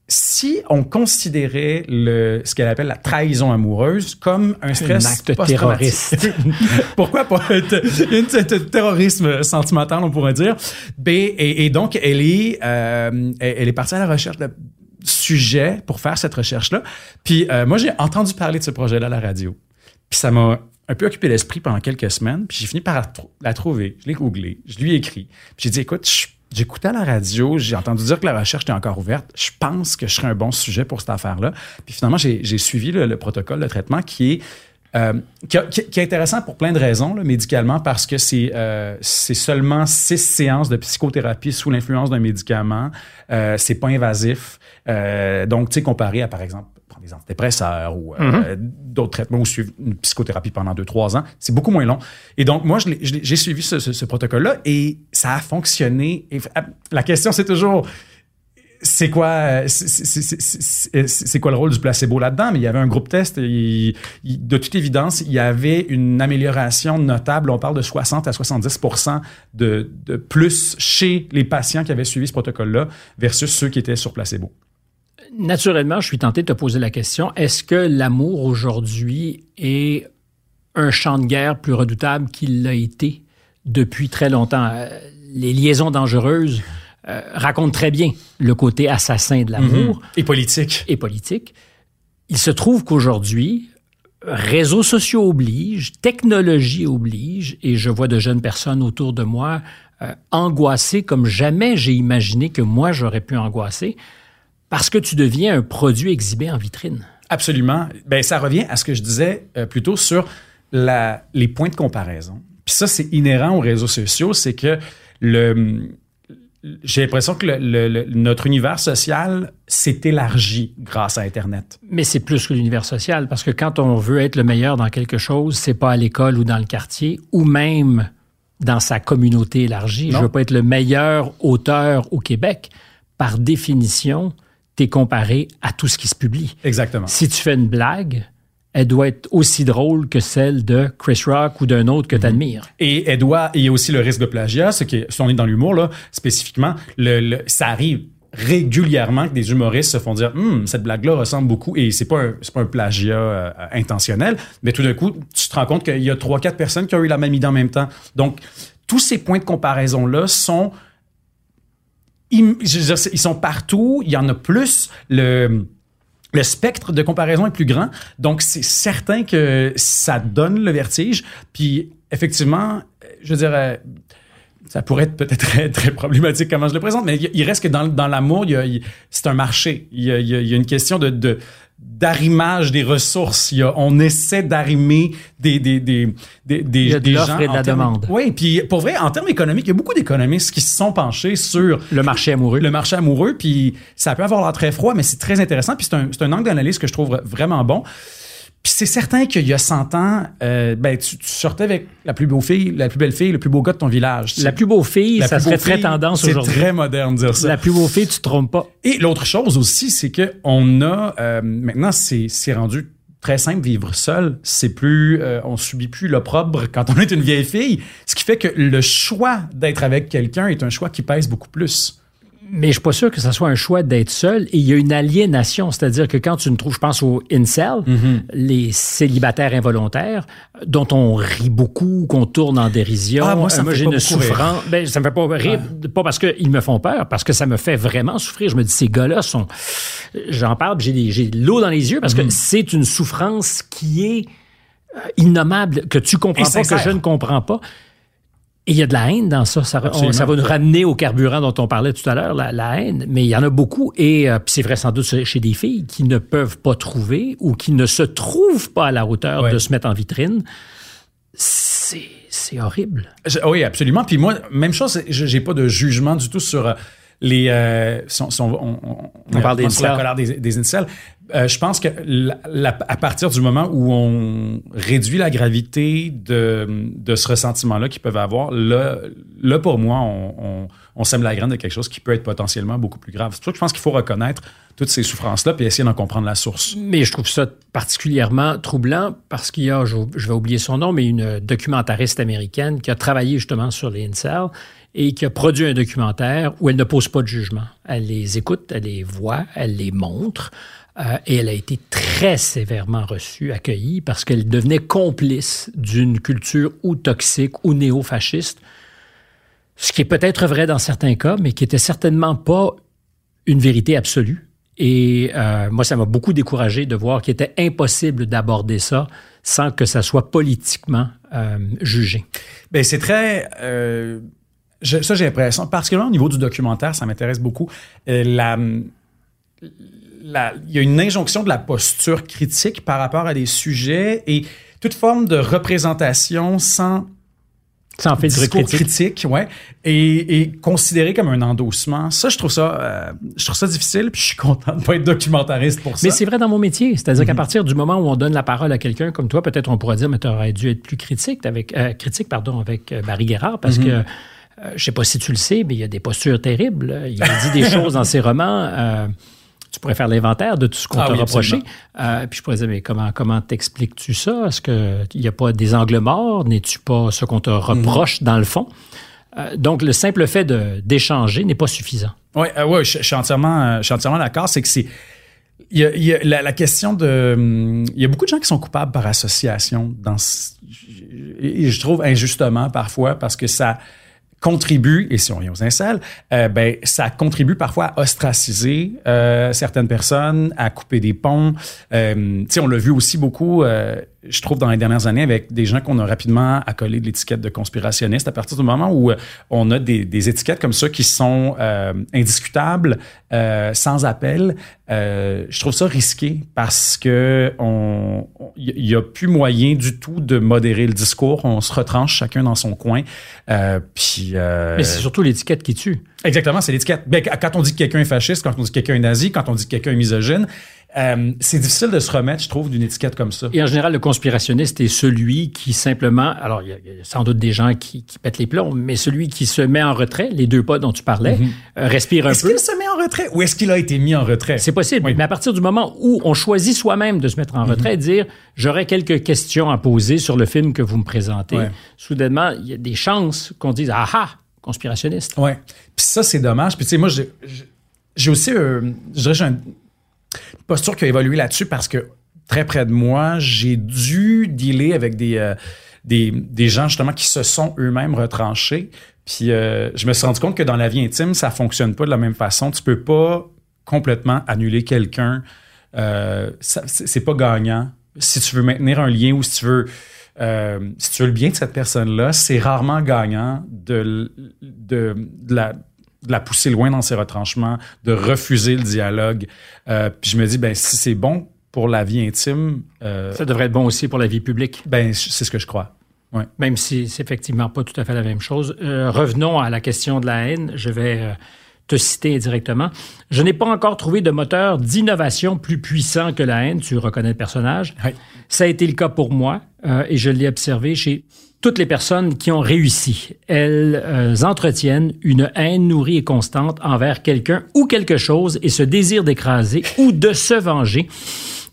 si on considérait le, ce qu'elle appelle la trahison amoureuse comme un stress un acte terroriste. Pourquoi pas un terrorisme sentimental, on pourrait dire. B, et, et donc, elle est, euh, elle est partie à la recherche de sujets pour faire cette recherche-là. Puis euh, moi, j'ai entendu parler de ce projet-là à la radio. Puis ça m'a un peu occupé l'esprit pendant quelques semaines. Puis j'ai fini par la, trouver. Je l'ai googlé. Je lui ai écrit. Puis j'ai dit, écoute, J'écoutais à la radio, j'ai entendu dire que la recherche était encore ouverte. Je pense que je serais un bon sujet pour cette affaire-là. Puis finalement, j'ai suivi le, le, protocole de traitement qui est euh, qui, qui, est intéressant pour plein de raisons, là, médicalement, parce que c'est euh, seulement six séances de psychothérapie sous l'influence d'un médicament. Euh, c'est pas invasif. Euh, donc, tu sais, comparé à, par exemple, des antidépresseurs ou euh, mm-hmm. d'autres traitements ou suivre une psychothérapie pendant deux, trois ans, c'est beaucoup moins long. Et donc, moi, j'ai suivi ce, ce, ce protocole-là et ça a fonctionné. Et la question, c'est toujours c'est quoi c'est quoi le rôle du placebo là-dedans? Mais il y avait un groupe test et de toute évidence il y avait une amélioration notable. On parle de 60 à 70 de, de plus chez les patients qui avaient suivi ce protocole là versus ceux qui étaient sur placebo. Naturellement je suis tenté de te poser la question est-ce que l'amour aujourd'hui est un champ de guerre plus redoutable qu'il l'a été depuis très longtemps? Les liaisons dangereuses euh, raconte très bien le côté assassin de l'amour. Mm-hmm. Et politique. Et politique. Il se trouve qu'aujourd'hui, réseaux sociaux obligent, technologie oblige, et je vois de jeunes personnes autour de moi euh, angoissées comme jamais j'ai imaginé que moi j'aurais pu angoisser, parce que tu deviens un produit exhibé en vitrine. Absolument. Ben, ça revient à ce que je disais euh, plutôt sur la, les points de comparaison. Puis ça, c'est inhérent aux réseaux sociaux, c'est que le, j'ai l'impression que le, le, notre univers social s'est élargi grâce à Internet. Mais c'est plus que l'univers social, parce que quand on veut être le meilleur dans quelque chose, c'est pas à l'école ou dans le quartier, ou même dans sa communauté élargie. Non. Je veux pas être le meilleur auteur au Québec. Par définition, tu es comparé à tout ce qui se publie. Exactement. Si tu fais une blague, elle doit être aussi drôle que celle de Chris Rock ou d'un autre que tu admires. Et elle doit, il y a aussi le risque de plagiat, ce qui est, si on est dans l'humour, là, spécifiquement, le, le, ça arrive régulièrement que des humoristes se font dire hm, cette blague là ressemble beaucoup et c'est pas un, c'est pas un plagiat euh, intentionnel. Mais tout d'un coup tu te rends compte qu'il y a trois quatre personnes qui ont eu la même idée en même temps. Donc tous ces points de comparaison là sont ils, ils sont partout il y en a plus. Le le spectre de comparaison est plus grand. Donc, c'est certain que ça donne le vertige. Puis, effectivement, je dirais, ça pourrait être peut-être très, très, problématique comment je le présente, mais il reste que dans, dans l'amour, c'est un marché. Il y, a, il y, a, une question de, de, d'arrimage des ressources. Il y a, on essaie d'arrimer des, des, des, des, des, Il y a de des gens. et de la termes- demande. Oui, puis pour vrai, en termes économiques, il y a beaucoup d'économistes qui se sont penchés sur Le marché amoureux. le marché amoureux, puis ça peut avoir l'air très froid, mais c'est très intéressant, puis c'est un, c'est un angle d'analyse que je trouve vraiment bon. Puis c'est certain qu'il y a 100 ans, euh, ben, tu, tu sortais avec la plus belle fille, la plus belle fille, le plus beau gars de ton village. La plus beau fille, La ça serait beau très tendance C'est aujourd'hui. très moderne de dire ça. La plus beau fille, tu te trompes pas. Et l'autre chose aussi, c'est que on a euh, maintenant c'est c'est rendu très simple vivre seul. C'est plus euh, on subit plus l'opprobre quand on est une vieille fille, ce qui fait que le choix d'être avec quelqu'un est un choix qui pèse beaucoup plus. Mais je suis pas sûr que ça soit un choix d'être seul. Et il y a une aliénation, c'est-à-dire que quand tu ne trouves, je pense aux incels, Mm-hmm. les célibataires involontaires, dont on rit beaucoup, qu'on tourne en dérision. Ah, moi, ça Euh, me fait j'ai pas une souffrance. Ben, ça me fait pas rire, pas parce qu'ils me font peur, parce que ça me fait vraiment souffrir. Je me dis, ces gars-là sont. J'en parle, j'ai l'eau dans les yeux parce que c'est une souffrance qui est euh, innommable, que tu comprends Et pas, que je ne comprends pas. Et il y a de la haine dans ça. Ça, on- ça va nous ramener au carburant dont on parlait tout à l'heure, la, la haine. Mais il y en a beaucoup. Et euh, c'est vrai sans doute chez des filles qui ne peuvent pas trouver ou qui ne se trouvent pas à la hauteur Ouais. de se mettre en vitrine. C'est c'est horrible. Je- oui, absolument. Puis moi, même chose, je- j'ai pas de jugement du tout sur euh, les. euh, on, si on- on- on- On parle des sur la colère des, des incels. Euh, je pense que à partir du moment où on réduit la gravité de, ce ressentiment-là qu'ils peuvent avoir, là, là pour moi, on, sème la graine de quelque chose qui peut être potentiellement beaucoup plus grave. C'est pour ça que je pense qu'il faut reconnaître toutes ces souffrances-là puis essayer d'en comprendre la source. Mais je trouve ça particulièrement troublant parce qu'il y a, je, je vais oublier son nom, mais une documentariste américaine qui a travaillé justement sur les incels et qui a produit un documentaire où elle ne pose pas de jugement. Elle les écoute, elle les voit, elle les montre. Euh, et elle a été très sévèrement reçue, accueillie, parce qu'elle devenait complice d'une culture ou toxique ou néo-fasciste, ce qui est peut-être vrai dans certains cas, mais qui était certainement pas une vérité absolue. Et euh, moi, ça m'a beaucoup découragé de voir qu'il était impossible d'aborder ça sans que ça soit politiquement euh, jugé. Ben c'est très. euh, je- ça, j'ai l'impression, particulièrement au niveau du documentaire, ça m'intéresse beaucoup. Euh, la, la- il y a une injonction de la posture critique par rapport à des sujets et toute forme de représentation sans Sans filtre critique. critique, ouais, et, et considéré comme un endossement. Ça, je trouve ça, euh, je trouve ça difficile. Puis je suis content de pas être documentariste pour ça. Mais c'est vrai dans mon métier. C'est-à-dire Mhm. qu'à partir du moment où on donne la parole à quelqu'un comme toi, peut-être on pourrait dire, mais tu aurais dû être plus critique avec, euh, critique, pardon, avec euh, Barry Guerrard, parce Mhm. que euh, je sais pas si tu le sais, mais il y a des postures terribles. Il a dit des choses dans ses romans. Euh, tu pourrais faire l'inventaire de tout ce qu'on Ah t'a oui, reproché. Euh, puis je pourrais dire, mais comment, comment t'expliques-tu ça? Est-ce qu'il n'y a pas des angles morts? N'es-tu pas ce qu'on te reproche Mhm. dans le fond? Euh, donc, le simple fait de- d'échanger n'est pas suffisant. Oui, ouais, je, je suis entièrement, euh, je suis entièrement d'accord. C'est que c'est. Il y a, il y a la, la question de. hum, Il y a beaucoup de gens qui sont coupables par association dans. Et je trouve injustement parfois parce que ça contribue, et si on vient aux incels, euh, ben, ça contribue parfois à ostraciser euh, certaines personnes, à couper des ponts. Euh, on l'a vu aussi beaucoup, euh, je trouve, dans les dernières années, avec des gens qu'on a rapidement accolé de l'étiquette de conspirationniste à partir du moment où euh, on a des, des étiquettes comme ça qui sont euh, indiscutables, euh, sans appel. Euh, je trouve ça risqué parce que on, il y a plus moyen du tout de modérer le discours. On se retranche chacun dans son coin. Euh, puis euh, Mais c'est surtout l'étiquette qui tue. Exactement, c'est l'étiquette. Ben, quand on dit que quelqu'un est fasciste, quand on dit que quelqu'un est nazi, quand on dit que quelqu'un est misogyne, euh, c'est difficile de se remettre, je trouve, d'une étiquette comme ça. Et en général, le conspirationniste est celui qui simplement, alors il y, a, sans doute des gens qui, qui pètent les plombs, mais celui qui se met en retrait, les deux pas dont tu parlais, euh, respire un Est-ce peu. qu'il se met en retrait ou est-ce qu'il a été mis en retrait? C'est possible, Oui. mais à partir du moment où on choisit soi-même de se mettre en retrait et de dire j'aurais quelques questions à poser sur le film que vous me présentez, Ouais. soudainement, il y a des chances qu'on dise ah ah, conspirationniste. Ouais. Puis ça, c'est dommage. Puis tu sais, moi, j'ai- aussi, euh, je dirais, j'ai un- posture qui a évolué là-dessus parce que très près de moi, j'ai dû dealer avec des, euh, gens justement qui se sont eux-mêmes retranchés. Puis euh, je me suis rendu compte que dans la vie intime, ça fonctionne pas de la même façon. Tu peux pas complètement annuler quelqu'un. Euh, c'est pas gagnant. Si tu veux maintenir un lien ou si tu veux si tu veux le bien de cette personne-là, c'est rarement gagnant de la, de la pousser loin dans ses retranchements, de refuser le dialogue. Euh, puis je me dis, ben si c'est bon pour la vie intime. Euh, ça devrait être bon aussi pour la vie publique. Ben, c'est ce que je crois. Ouais. Même si c'est effectivement pas tout à fait la même chose. Euh, revenons à la question de la haine. Je vais euh, te citer directement. Je n'ai pas encore trouvé de moteur d'innovation plus puissant que la haine. Tu reconnais le personnage. Oui. Ça a été le cas pour moi et je l'ai observé chez toutes les personnes qui ont réussi, elles euh, entretiennent une haine nourrie et constante envers quelqu'un ou quelque chose et ce désir d'écraser ou de se venger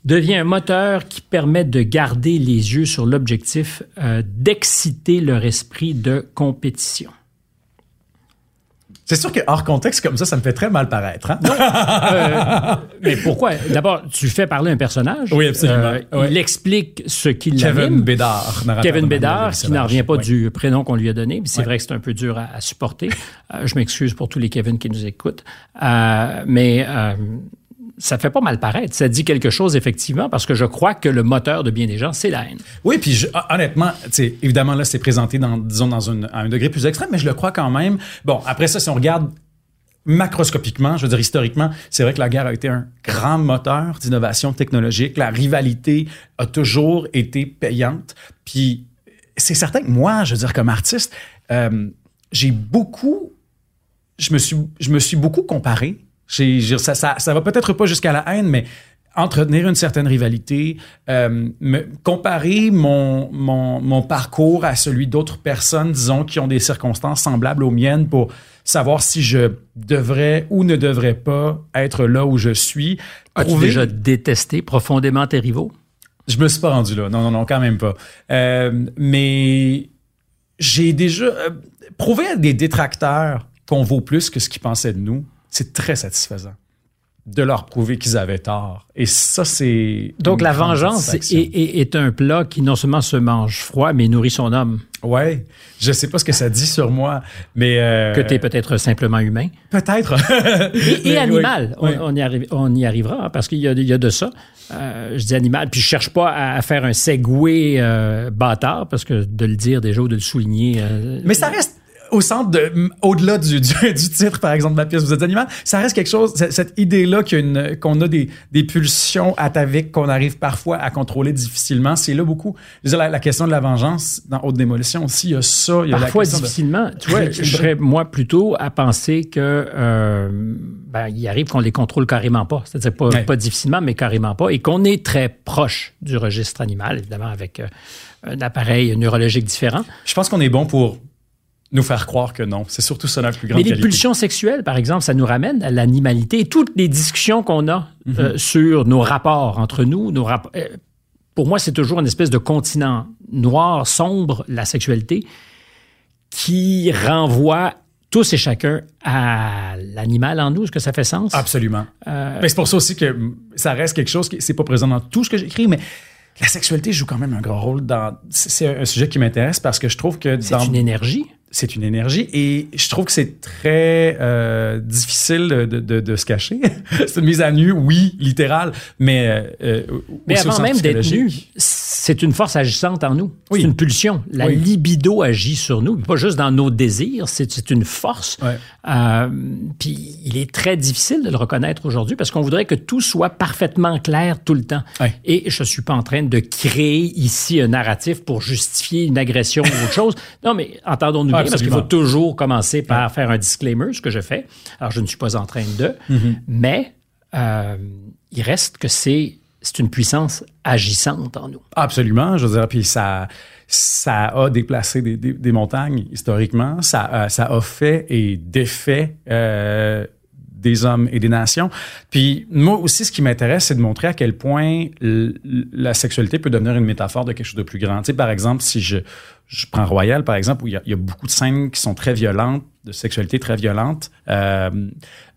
devient un moteur qui permet de garder les yeux sur l'objectif, euh, d'exciter leur esprit de compétition. C'est sûr que hors contexte comme ça, ça me fait très mal paraître. Hein? Euh, mais pourquoi? D'abord, tu fais parler un personnage. Oui, absolument. Euh, il explique ce qu'il Kevin Bédard. Kevin Bédard, qui n'en revient pas du prénom qu'on lui a donné. C'est vrai que c'est un peu dur à, supporter. Euh, je m'excuse pour tous les Kevin qui nous écoutent. mais ça fait pas mal paraître. Ça dit quelque chose, effectivement, parce que je crois que le moteur de bien des gens, c'est la haine. Oui, puis honnêtement, évidemment, là, c'est présenté dans, disons, dans un degré plus extrême, mais je le crois quand même. Bon, après ça, si on regarde macroscopiquement, je veux dire historiquement, c'est vrai que la guerre a été un grand moteur d'innovation technologique. La rivalité a toujours été payante. Puis c'est certain que moi, je veux dire, comme artiste, euh, j'ai beaucoup, je me suis, je me suis beaucoup comparé ça, ça, ça va peut-être pas jusqu'à la haine, mais entretenir une certaine rivalité, euh, me, comparer mon, mon, mon, parcours à celui d'autres personnes, disons, qui ont des circonstances semblables aux miennes pour savoir si je devrais ou ne devrais pas être là où je suis. As-tu déjà détesté profondément tes rivaux? Je me suis pas rendu là. Non, non, non, quand même pas. Euh, mais j'ai déjà euh, prouvé à des détracteurs qu'on vaut plus que ce qu'ils pensaient de nous c'est très satisfaisant de leur prouver qu'ils avaient tort. Et ça, c'est... Donc, la vengeance est, un plat qui non seulement se mange froid, mais nourrit son homme. Ouais, je sais pas ce que ça dit sur moi, mais... Euh, que tu es peut-être simplement humain. Peut-être. et, animal. On, y on, y arrivera, hein, parce qu'il y, a de ça. Euh, je dis animal, puis je cherche pas à, faire un segway euh, bâtard, parce que de le dire déjà ou de le souligner... mais ça reste au centre de, au-delà du, du, titre, par exemple, de la pièce Vous êtes animal, ça reste quelque chose, cette idée-là qu'on a des, des pulsions ataviques qu'on arrive parfois à contrôler difficilement, c'est là beaucoup. Je veux dire, la, question de la vengeance dans Haute Démolition aussi, il y a ça. Il y a parfois difficilement. Tu vois, je serais, moi, plutôt à penser que, euh, ben, il arrive qu'on les contrôle carrément pas. C'est-à-dire pas, pas difficilement, mais carrément pas. Et qu'on est très proche du registre animal, évidemment, avec euh, un appareil neurologique différent. Je pense qu'on est bon pour nous faire croire que non. C'est surtout ça la plus grande Mais les pulsions sexuelles, par exemple, ça nous ramène à l'animalité. Et toutes les discussions qu'on a mhm. euh, sur nos rapports entre nous, nos rapports, euh, pour moi, c'est toujours une espèce de continent noir, sombre, la sexualité, qui renvoie tous et chacun à l'animal en nous. Est-ce que ça fait sens? Absolument. Euh, mais c'est pour ça aussi que ça reste quelque chose qui c'est pas présent dans tout ce que j'écris, mais la sexualité joue quand même un grand rôle dans. C'est un sujet qui m'intéresse parce que je trouve que. C'est une énergie c'est une énergie et je trouve que c'est très euh, difficile de, de, de, se cacher. c'est une mise à nu, oui, littérale, mais euh, euh mais avant même d'être nu, c'est une force agissante en nous. C'est une pulsion. La libido agit sur nous, pas juste dans nos désirs. C'est une force. Euh, puis il est très difficile de le reconnaître aujourd'hui parce qu'on voudrait que tout soit parfaitement clair tout le temps. Et je suis pas en train de créer ici un narratif pour justifier une agression ou autre chose. Non, mais entendons-nous parce qu'il faut toujours commencer par faire un disclaimer, ce que je fais. Alors, je ne suis pas en train de, mm-hmm. mais euh, il reste que c'est c'est une puissance agissante en nous. Absolument, je veux dire, puis ça, ça a déplacé des, montagnes historiquement, ça, ça a fait et défait euh, des hommes et des nations. Puis moi aussi, ce qui m'intéresse, c'est de montrer à quel point la sexualité peut devenir une métaphore de quelque chose de plus grand. Tu sais, par exemple, si je, je prends Royal, par exemple, où il y, a, beaucoup de scènes qui sont très violentes, de sexualité très violente, euh,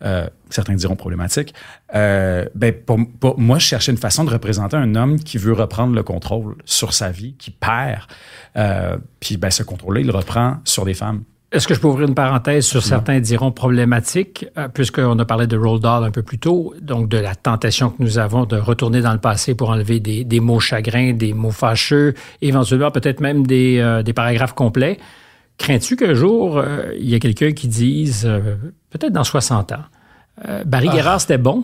euh, certains diront problématiques. Euh, ben pour, moi, je cherchais une façon de représenter un homme qui veut reprendre le contrôle sur sa vie, qui perd. Puis ben, ce contrôle-là, il le reprend sur des femmes. Est-ce que je peux ouvrir une parenthèse sur certains diront problématiques, euh, puisqu'on a parlé de Roald Dahl un peu plus tôt, donc de la tentation que nous avons de retourner dans le passé pour enlever des, des mots chagrins, des mots fâcheux, éventuellement peut-être même des, euh, des paragraphes complets. Crains-tu qu'un jour, euh, il y ait quelqu'un qui dise, peut-être dans 60 ans, Barry ah. Guerrard, c'était bon,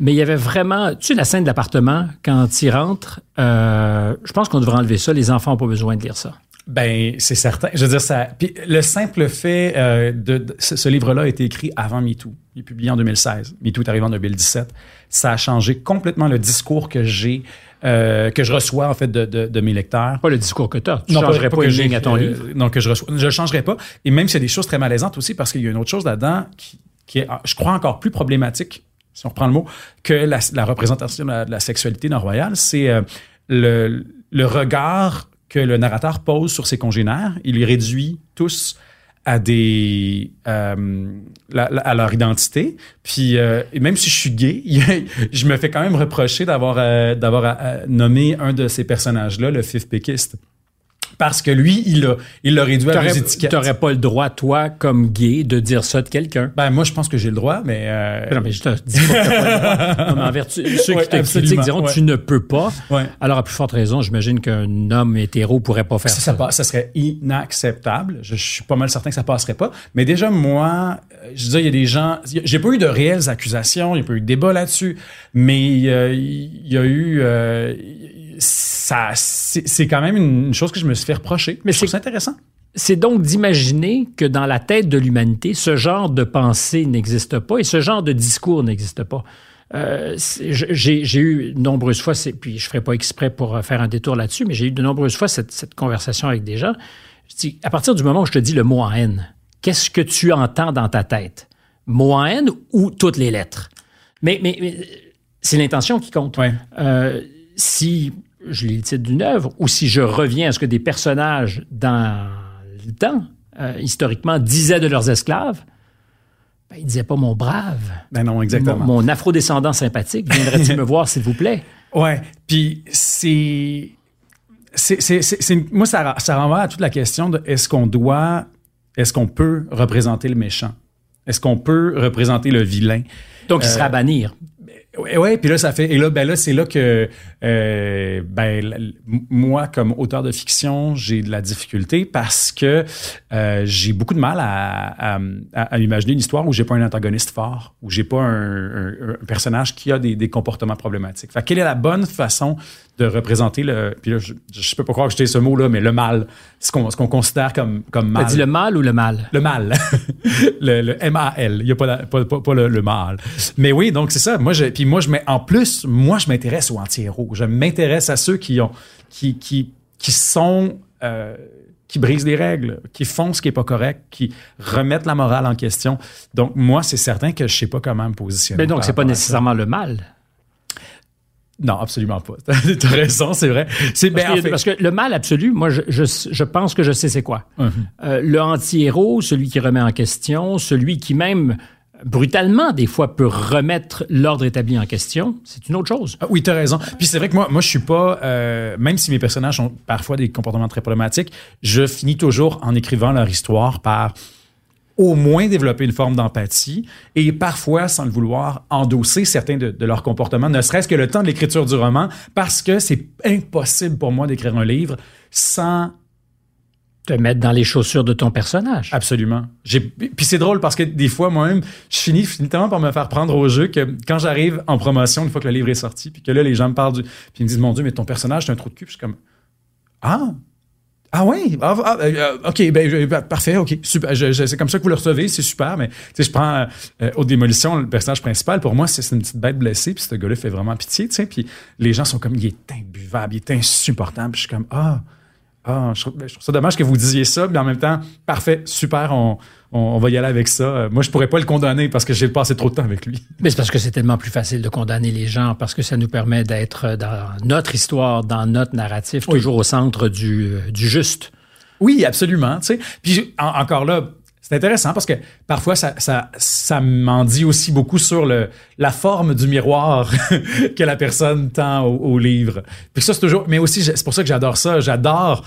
Mais il y avait vraiment, tu sais, la scène de l'appartement, quand il rentre, je pense qu'on devrait enlever ça. Les enfants n'ont pas besoin de lire ça. Ben, c'est certain. Je veux dire, ça. Puis le simple fait euh, de, ce, livre-là a été écrit avant MeToo. Il est publié en 2016. MeToo est arrivé en 2017. Ça a changé complètement le discours que j'ai, euh, que je reçois en fait de, de, mes lecteurs. Pas le discours que tu as. Tu ne changerais pas, une ligne à ton livre. Non, que je reçois. Je le changerais pas. Et même s'il y a des choses très malaisantes aussi, parce qu'il y a une autre chose là-dedans qui, qui est, je crois, encore plus problématique, si on reprend le mot, que la, la représentation de la, sexualité dans Royal, c'est euh, le, le regard que le narrateur pose sur ses congénères. Il les réduit tous à des euh, à leur identité. Puis euh, même si je suis gay, je me fais quand même reprocher d'avoir euh, d'avoir nommé un de ces personnages-là le fifth péquiste parce que lui, il l'a il l'a réduit à deux étiquettes. Tu n'aurais pas le droit, toi, comme gay, de dire ça de quelqu'un? Ben, moi, je pense que j'ai le droit, mais... Euh... Non, mais je te dis pas que pas le droit. Non, mais en vertu, ceux qui te critiquent diront tu ne peux pas. Alors, à plus forte raison, j'imagine qu'un homme hétéro pourrait pas faire ça. Ça, ça, serait inacceptable. Je, suis pas mal certain que ça passerait pas. Mais déjà, moi, je veux dire, il y a des gens... J'ai pas eu de réelles accusations, il n'y a pas eu de débat là-dessus, mais il y a eu... Euh, ça, c'est quand même une chose que je me suis fait reprocher. Mais c'est intéressant. C'est donc d'imaginer que dans la tête de l'humanité, ce genre de pensée n'existe pas et ce genre de discours n'existe pas. Euh, j'ai eu de nombreuses fois, puis je ne ferai pas exprès pour faire un détour là-dessus, mais j'ai eu de nombreuses fois cette, conversation avec des gens. Je dis, à partir du moment où je te dis le mot en haine, qu'est-ce que tu entends dans ta tête? Mot en haine ou toutes les lettres? Mais, mais, c'est l'intention qui compte. Euh, si je lis le titre d'une œuvre, ou si je reviens à ce que des personnages dans le temps, euh, historiquement, disaient de leurs esclaves, ben, ils disaient pas mon brave. Ben non, exactement. Mon, afro-descendant sympathique, viendrait-il me voir, s'il vous plaît? Ouais. Puis c'est. c'est, moi, ça, ça renvoie à toute la question de est-ce qu'on doit, est-ce qu'on peut représenter le méchant? Est-ce qu'on peut représenter le vilain? Donc, il sera à euh, bannir. Oui, ouais, puis là, ça fait. Et là, ben là, c'est là que euh, ben, moi, comme auteur de fiction, j'ai de la difficulté parce que euh, j'ai beaucoup de mal à, à, à, imaginer une histoire où j'ai pas un antagoniste fort, où j'ai pas un, un, personnage qui a des, des, comportements problématiques. Fait quelle est la bonne façon de représenter le. Puis là, je, je peux pas croire que j'étais ce mot-là, mais le mal, ce qu'on qu'on considère comme, comme mal. T'as dit le mal ou le mal? Le mal. le, le M-A-L. Il n'y a pas, pas, pas, le, le, mal. Mais oui, donc c'est ça. Moi, je, puis moi, je mets, en plus, moi, je m'intéresse aux anti-héros. Je m'intéresse à ceux qui ont, qui, qui, qui sont, euh, qui brisent les règles, qui font ce qui est pas correct, qui remettent la morale en question. Donc, moi, c'est certain que je sais pas comment me positionner. Mais donc, c'est pas nécessairement le mal. Non, absolument pas. tu as raison, c'est vrai. C'est parce, parce, que le mal absolu, moi, je, je, je pense que je sais c'est quoi. Mm-hmm. euh, le anti-héros, celui qui remet en question, celui qui même brutalement, des fois, peut remettre l'ordre établi en question, c'est une autre chose. Ah oui, tu as raison. Puis c'est vrai que moi, moi je suis pas, euh, même si mes personnages ont parfois des comportements très problématiques, je finis toujours en écrivant leur histoire par au moins développer une forme d'empathie et parfois, sans le vouloir, endosser certains de, de leurs comportements, ne serait-ce que le temps de l'écriture du roman, parce que c'est impossible pour moi d'écrire un livre sans te mettre dans les chaussures de ton personnage. Absolument. Puis c'est drôle parce que des fois, moi-même, je finis, tellement par me faire prendre au jeu que quand j'arrive en promotion, une fois que le livre est sorti, puis que là, les gens me parlent du... Puis ils me disent, mon Dieu, mais ton personnage, c'est un trou de cul. Puis je suis comme, ah, ah oui, ah, ah, euh, ok, ben, ben, parfait, ok, super. c'est comme ça que vous le recevez, c'est super. Mais je prends euh, aux démolitions le personnage principal. Pour moi, c'est une petite bête blessée, puis ce gars-là fait vraiment pitié, tu sais. Puis les gens sont comme, il est imbuvable, il est insupportable. Puis je suis comme, ah, ah, je trouve, ça dommage que vous disiez ça, mais en même temps, parfait, super, on, on, va y aller avec ça. Euh, moi, je pourrais pas le condamner parce que j'ai passé trop de temps avec lui. Mais c'est parce que c'est tellement plus facile de condamner les gens parce que ça nous permet d'être dans notre histoire, dans notre narratif, toujours au centre du, du juste. Oui, absolument. Tu sais. Puis encore là, c'est intéressant parce que parfois, ça, ça, ça m'en dit aussi beaucoup sur le, la forme du miroir que la personne tend au, livre. Puis ça, c'est toujours. Mais aussi, c'est pour ça que j'adore ça. J'adore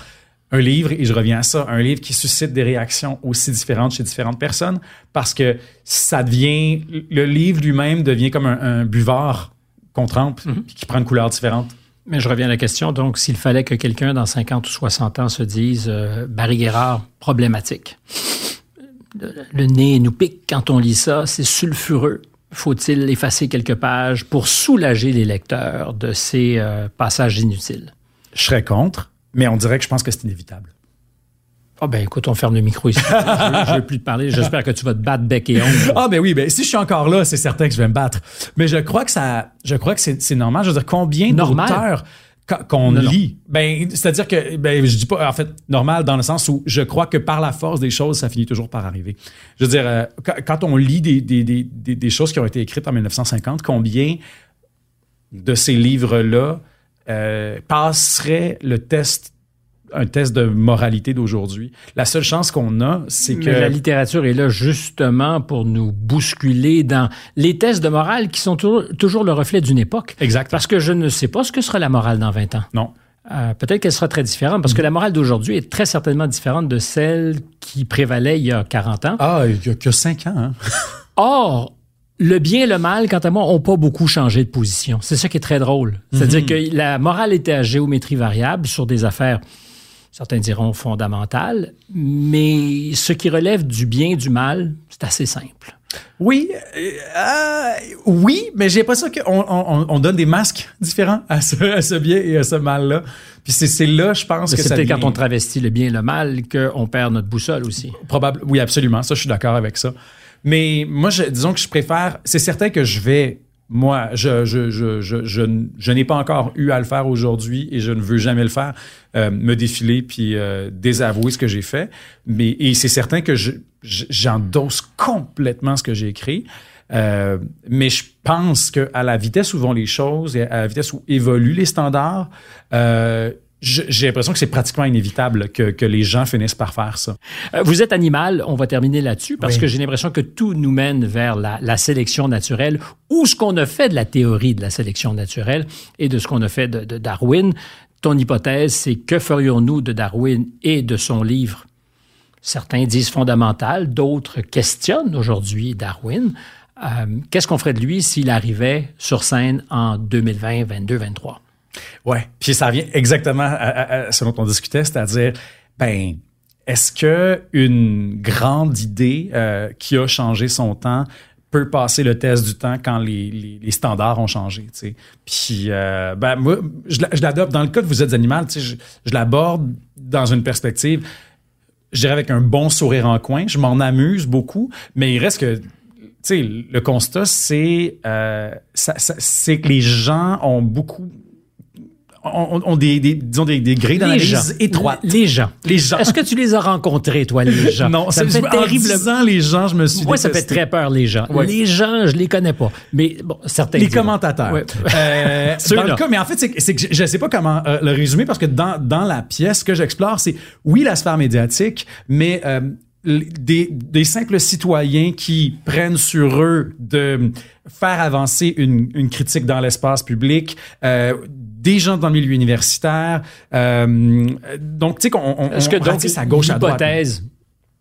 un livre, et je reviens à ça, un livre qui suscite des réactions aussi différentes chez différentes personnes parce que ça devient. Le livre lui-même devient comme un, buvard qu'on trempe mm-hmm. qui prend une couleur différente. Mais je reviens à la question. Donc, s'il fallait que quelqu'un dans 50 ou 60 ans se dise euh, Barry Guérard, problématique le, nez nous pique quand on lit ça, c'est sulfureux. faut-il effacer quelques pages pour soulager les lecteurs de ces euh, passages inutiles? Je serais contre, mais on dirait que je pense que c'est inévitable. Ah ben écoute, on ferme le micro ici. je, ne veux plus te parler. J'espère que tu vas te battre bec et ongle. Ah ben oui, ben si je suis encore là, c'est certain que je vais me battre. Mais je crois que ça, je crois que c'est normal. Je veux dire, combien d'auteurs qu'on lit. Ben, c'est-à-dire que, ben, je dis pas, en fait, normal dans le sens où je crois que par la force des choses, ça finit toujours par arriver. Je veux dire, euh, quand on lit des, des, des, des, choses qui ont été écrites en 1950, combien de ces livres-là euh, passeraient le test un test de moralité d'aujourd'hui. La seule chance qu'on a, c'est que... la littérature est là justement pour nous bousculer dans les tests de morale qui sont toujours, le reflet d'une époque. Exact. Parce que je ne sais pas ce que sera la morale dans 20 ans. Non. Euh, peut-être qu'elle sera très différente, parce que la morale d'aujourd'hui est très certainement différente de celle qui prévalait il y a 40 ans. Ah, il y a que 5 ans. Hein? Or, le bien et le mal, quant à moi, n'ont pas beaucoup changé de position. C'est ça qui est très drôle. C'est-à-dire mhm. que la morale était à géométrie variable sur des affaires certains diront fondamentales, mais ce qui relève du bien et du mal, c'est assez simple. Oui, euh, oui, mais j'ai pas ça qu'on on, donne des masques différents à ce, bien et à ce mal-là. Puis c'est là, je pense que c'est quand on travestit le bien et le mal qu'on perd notre boussole aussi. Probable, oui, absolument. Ça, je suis d'accord avec ça. Mais moi, je, disons que je préfère. C'est certain que je vais moi, je, je, je, je, je, n'ai pas encore eu à le faire aujourd'hui et je ne veux jamais le faire, euh, me défiler puis euh, désavouer ce que j'ai fait. Mais et c'est certain que j'endosse complètement ce que j'ai écrit. Euh, mais je pense que à la vitesse où vont les choses et à la vitesse où évoluent les standards, euh, j'ai l'impression que c'est pratiquement inévitable que, que, les gens finissent par faire ça. Euh, vous êtes animal, on va terminer là-dessus, parce que j'ai l'impression que tout nous mène vers la, la, sélection naturelle ou ce qu'on a fait de la théorie de la sélection naturelle et de ce qu'on a fait de, de Darwin. Ton hypothèse, c'est que ferions-nous de Darwin et de son livre? Certains disent fondamental, d'autres questionnent aujourd'hui Darwin. Euh, Qu'est-ce qu'on ferait de lui s'il arrivait sur scène en 2020, 22, 23? Ouais. Puis ça revient exactement à, ce dont on discutait, c'est-à-dire, ben, est-ce que une grande idée euh, qui a changé son temps peut passer le test du temps quand les, standards ont changé. Puis, euh, ben, moi, je, l'adopte. Dans le cas que vous êtes animal, tu sais, je, l'aborde dans une perspective, je dirais avec un bon sourire en coin. Je m'en amuse beaucoup, mais il reste que tu sais, le constat, c'est euh, que les gens ont beaucoup ont, des, des, disons des, des grilles d'analyse étroites. Les gens. Les gens. Est-ce que tu les as rencontrés, toi, les gens? non, ça me fait terriblement les gens, je me suis Moi, ça fait très peur, les gens. Les gens, je les connais pas. Mais bon, certains. Les commentateurs. Ouais. Euh, dans le cas, mais en fait, c'est que je sais pas comment euh, le résumer parce que dans, dans la pièce, ce que j'explore, c'est oui, la sphère médiatique, mais euh, des, des, simples citoyens qui prennent sur eux de faire avancer une, une critique dans l'espace public, euh, des gens dans le milieu universitaire. Euh, donc, tu sais, qu'on on, Est-ce que donc, à gauche à droite.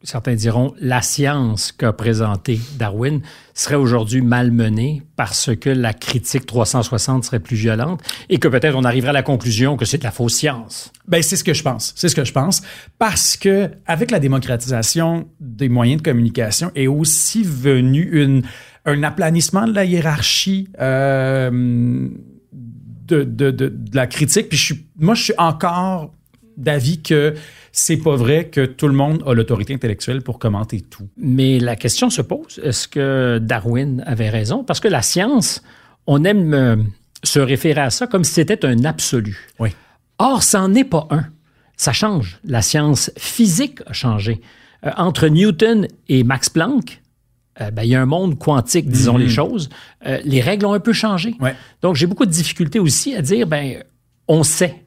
Certains diront, la science qu'a présentée Darwin serait aujourd'hui malmenée parce que la critique 360 serait plus violente et que peut-être on arriverait à la conclusion que c'est de la fausse science. Ben c'est ce que je pense, c'est ce que je pense parce que avec la démocratisation des moyens de communication est aussi venu une un aplanissement de la hiérarchie euh, de, de, de, la critique. Puis je suis, moi, je suis encore d'avis que c'est pas vrai que tout le monde a l'autorité intellectuelle pour commenter tout. Mais la question se pose, est-ce que Darwin avait raison? Parce que la science, on aime euh, se référer à ça comme si c'était un absolu. Oui. Or, ça n'en est pas un. Ça change. La science physique a changé. Euh, entre Newton et Max Planck, euh, ben, il y a un monde quantique, disons les mhm. choses. Euh, les règles ont un peu changé. Donc, j'ai beaucoup de difficultés aussi à dire, ben, on sait.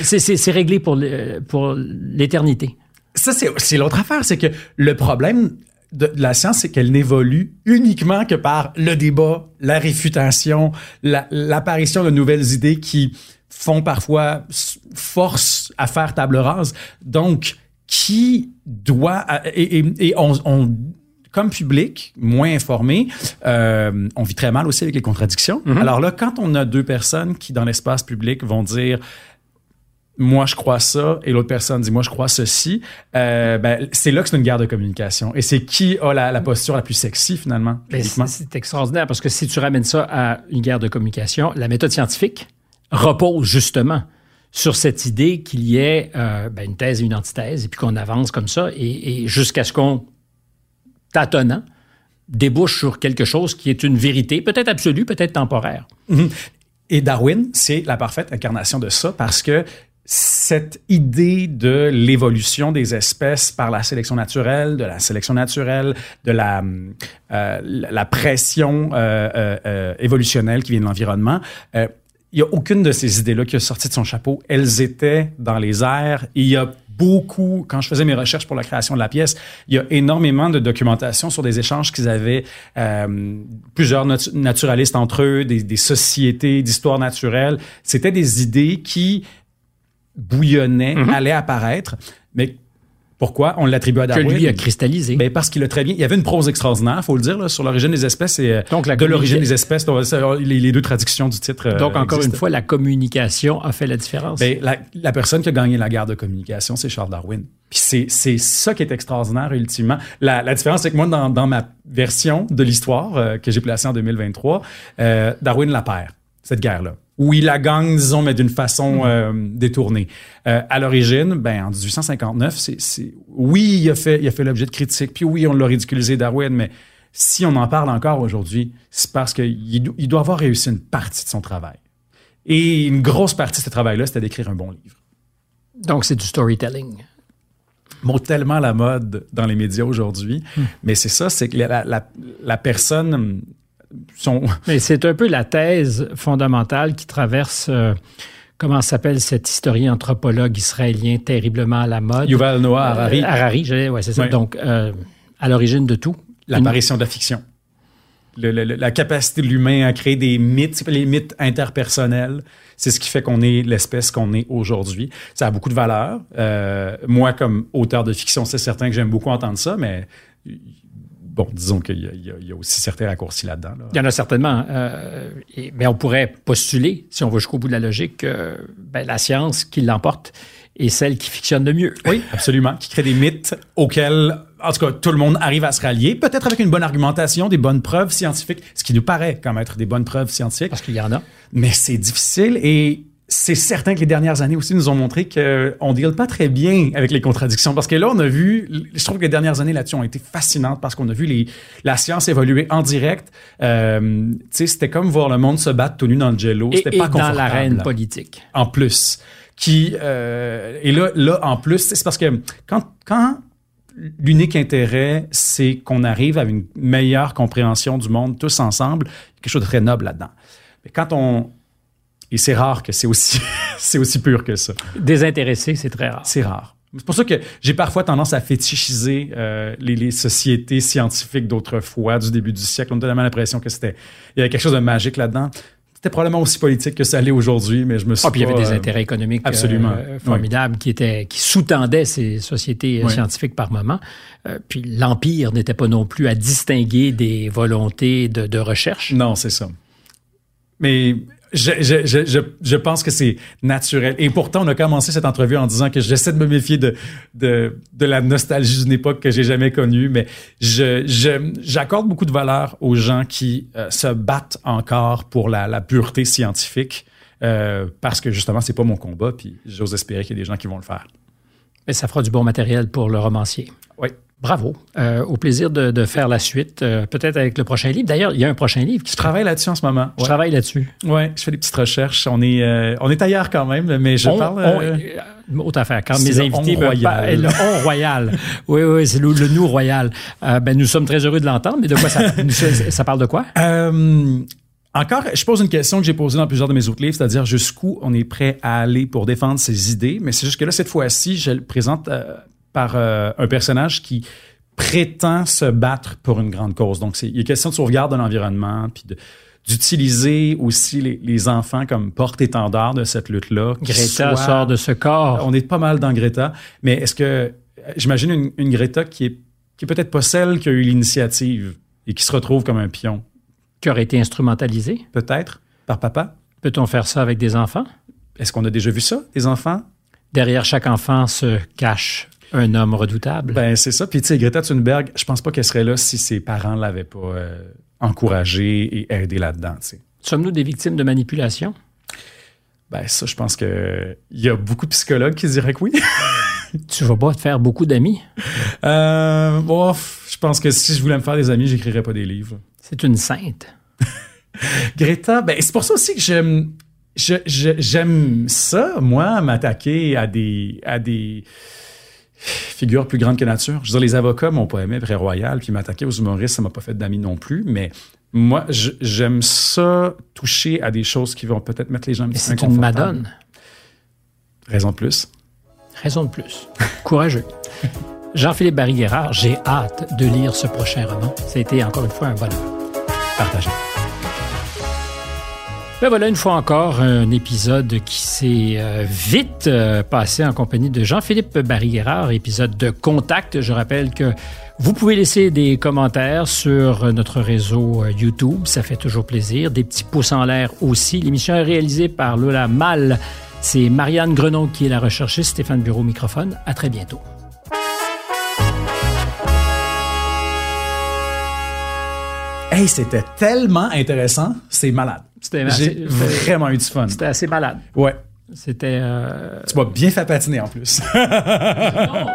C'est réglé pour l'éternité. Ça, c'est l'autre affaire, c'est que le problème de, la science, c'est qu'elle n'évolue uniquement que par le débat, la réfutation, l'apparition de nouvelles idées qui font parfois force à faire table rase. Donc, qui doit... Et, et on, on comme public, moins informé, euh, on vit très mal aussi avec les contradictions. Mhm. Alors là, quand on a deux personnes qui, dans l'espace public, vont dire moi je crois ça et l'autre personne dit moi je crois ceci, euh, ben, c'est là que c'est une guerre de communication. Et c'est qui a la, posture la plus sexy finalement. C'est extraordinaire parce que si tu ramènes ça à une guerre de communication, la méthode scientifique repose justement sur cette idée qu'il y ait euh, ben, une thèse et une antithèse et puis qu'on avance comme ça et, jusqu'à ce qu'on, tâtonnant, débouche sur quelque chose qui est une vérité, peut-être absolue, peut-être temporaire. Mm-hmm. Et Darwin, c'est la parfaite incarnation de ça parce que cette idée de l'évolution des espèces par la sélection naturelle, de la sélection naturelle, de la, euh, la pression euh, euh, évolutionnelle qui vient de l'environnement, il n'y a aucune de ces idées-là qui a sorti de son chapeau. Elles étaient dans les airs. il y a beaucoup, quand je faisais mes recherches pour la création de la pièce, il y a énormément de documentation sur des échanges qu'ils avaient, plusieurs naturalistes entre eux, des, des sociétés d'histoire naturelle. C'était des idées qui bouillonnait, mhm. allait apparaître. Mais pourquoi on l'attribue à Darwin? Que lui a cristallisé. Ben parce qu'il a très bien. Il y avait une prose extraordinaire, faut le dire, sur l'origine des espèces et euh, donc de l'origine des espèces, les, deux traductions du titre. Euh, donc encore une fois, la communication a fait la différence. Ben, la, personne qui a gagné la guerre de communication, c'est Charles Darwin. Puis c'est ça qui est extraordinaire ultimement. La, différence, c'est que moi, dans, ma version de l'histoire euh, que j'ai placée en 2023, Darwin la perd cette guerre-là où il la gagne, disons, mais d'une façon mm. euh, détournée. Euh, à l'origine, ben, en 1859, c'est, oui, il a fait, il a fait l'objet de critiques, puis oui, on l'a ridiculisé Darwin, mais si on en parle encore aujourd'hui, c'est parce qu'il il doit avoir réussi une partie de son travail. Et une grosse partie de ce travail-là, c'était d'écrire un bon livre. Donc, c'est du storytelling. Mot tellement la mode dans les médias aujourd'hui, mm. mais c'est ça, c'est que la, la, la personne mais c'est un peu la thèse fondamentale qui traverse. Euh, comment s'appelle cet historien anthropologue israélien terriblement à la mode? Yuval Noah Harari. Euh, Harari, c'est ça. Donc, euh, à l'origine de tout. L'apparition de la fiction. la capacité de l'humain à créer des mythes, les mythes interpersonnels, c'est ce qui fait qu'on est l'espèce qu'on est aujourd'hui. Ça a beaucoup de valeur. moi, comme auteur de fiction, c'est certain que j'aime beaucoup entendre ça, mais bon, disons qu'il y, a aussi certains raccourcis là-dedans. Il y en a certainement. Euh, mais on pourrait postuler, si on va jusqu'au bout de la logique, que ben, la science qui l'emporte est celle qui fictionne le mieux. Oui, absolument. Qui crée des mythes auxquels, en tout cas, tout le monde arrive à se rallier, peut-être avec une bonne argumentation, des bonnes preuves scientifiques, ce qui nous paraît comme être des bonnes preuves scientifiques. Parce qu'il y en a. Mais c'est difficile et c'est certain que les dernières années aussi nous ont montré qu'on ne deal pas très bien avec les contradictions. Parce que là, on a vu, je trouve que les dernières années là-dessus ont été fascinantes parce qu'on a vu les, la science évoluer en direct. Euh, c'était comme voir le monde se battre tout nu dans le jello. C'était pas et dans l'arène politique. En plus. Qui, euh, et là, là, en plus, c'est parce que quand, quand l'unique intérêt, c'est qu'on arrive à une meilleure compréhension du monde tous ensemble, quelque chose de très noble là-dedans. Mais quand on, et c'est rare que c'est aussi, c'est aussi pur que ça. Désintéressé, c'est très rare. C'est rare. C'est pour ça que j'ai parfois tendance à fétichiser euh, les, sociétés scientifiques d'autrefois, du début du siècle. On a tellement l'impression que c'était, il y avait quelque chose de magique là-dedans. C'était probablement aussi politique que ça l'est aujourd'hui, mais je me suis. Ah, puis il y avait des euh, intérêts économiques absolument euh, formidables qui étaient, qui sous-tendaient ces sociétés scientifiques par moment. puis l'empire n'était pas non plus à distinguer des volontés de, de recherche. Non, c'est ça. Mais je, je, je, je, pense que c'est naturel. Et pourtant, on a commencé cette entrevue en disant que j'essaie de me méfier de, de, de la nostalgie d'une époque que j'ai jamais connue, mais j'accorde beaucoup de valeur aux gens qui euh, se battent encore pour la, la pureté scientifique, euh, parce que justement, c'est pas mon combat, puis j'ose espérer qu'il y a des gens qui vont le faire. Mais ça fera du bon matériel pour le romancier. Oui. Bravo. Euh, au plaisir de, faire la suite, euh, peut-être avec le prochain livre. D'ailleurs, il y a un prochain livre qui Je travaille là-dessus en ce moment. Je travaille là-dessus. Oui, je fais des petites recherches. On est, euh, on est ailleurs quand même, mais je parle. autre affaire. Quand mes invités. Le royal. le on royal. oui, oui, c'est le, nous royal. ben, nous sommes très heureux de l'entendre, mais de quoi ça, ça parle de quoi? Encore, je pose une question que j'ai posée dans plusieurs de mes autres livres, c'est-à-dire jusqu'où on est prêt à aller pour défendre ses idées. Mais c'est juste que là, cette fois-ci, je le présente par euh, un personnage qui prétend se battre pour une grande cause. Donc, il est question de sauvegarde de l'environnement, puis d'utiliser aussi les, enfants comme porte-étendard de cette lutte-là. Greta sort de ce corps. On est pas mal dans Greta, mais est-ce que, j'imagine une, Greta qui est, qui est peut-être pas celle qui a eu l'initiative et qui se retrouve comme un pion. Qui aurait été instrumentalisée? Peut-être, par papa. Peut-on faire ça avec des enfants? Est-ce qu'on a déjà vu ça, des enfants? Derrière chaque enfant se cache un homme redoutable. Ben, c'est ça. Puis, tu sais, Greta Thunberg, je pense pas qu'elle serait là si ses parents l'avaient pas euh, encouragée et aidée là-dedans, tu sais. Sommes-nous des victimes de manipulation? Ben, ça, je pense que il y a beaucoup de psychologues qui diraient que oui. tu vas pas te faire beaucoup d'amis? Euh, bon, je pense que si je voulais me faire des amis, j'écrirais pas des livres. C'est une sainte. Greta, ben, c'est pour ça aussi que j'aime, j'aime ça, moi, m'attaquer à des, à des, figure plus grande que nature. Je veux dire, les avocats m'ont pas aimé, Vrai Royal, puis m'attaquer aux humoristes, ça m'a pas fait d'amis non plus, mais moi, j'aime ça, toucher à des choses qui vont peut-être mettre les gens un petit peu C'est une madone. Raison de plus. Raison de plus. Courageux. Jean-Philippe Barry-Guerrard, j'ai hâte de lire ce prochain roman. Ça a été encore une fois un bonheur. Partagé. Ben voilà une fois encore un épisode qui s'est euh, vite euh, passé en compagnie de Jean-Philippe Barry-Guerrard, épisode de Contact. Je rappelle que vous pouvez laisser des commentaires sur notre réseau euh, YouTube, ça fait toujours plaisir. Des petits pouces en l'air aussi. L'émission est réalisée par Lola Mal. C'est Marianne Grenon qui est la recherchiste, Stéphane Bureau microphone. À très bientôt. Hey, c'était tellement intéressant, c'est malade. J'ai vraiment eu du fun. C'était assez malade. Ouais. C'était. Euh... Tu m'as bien fait patiner en plus. non.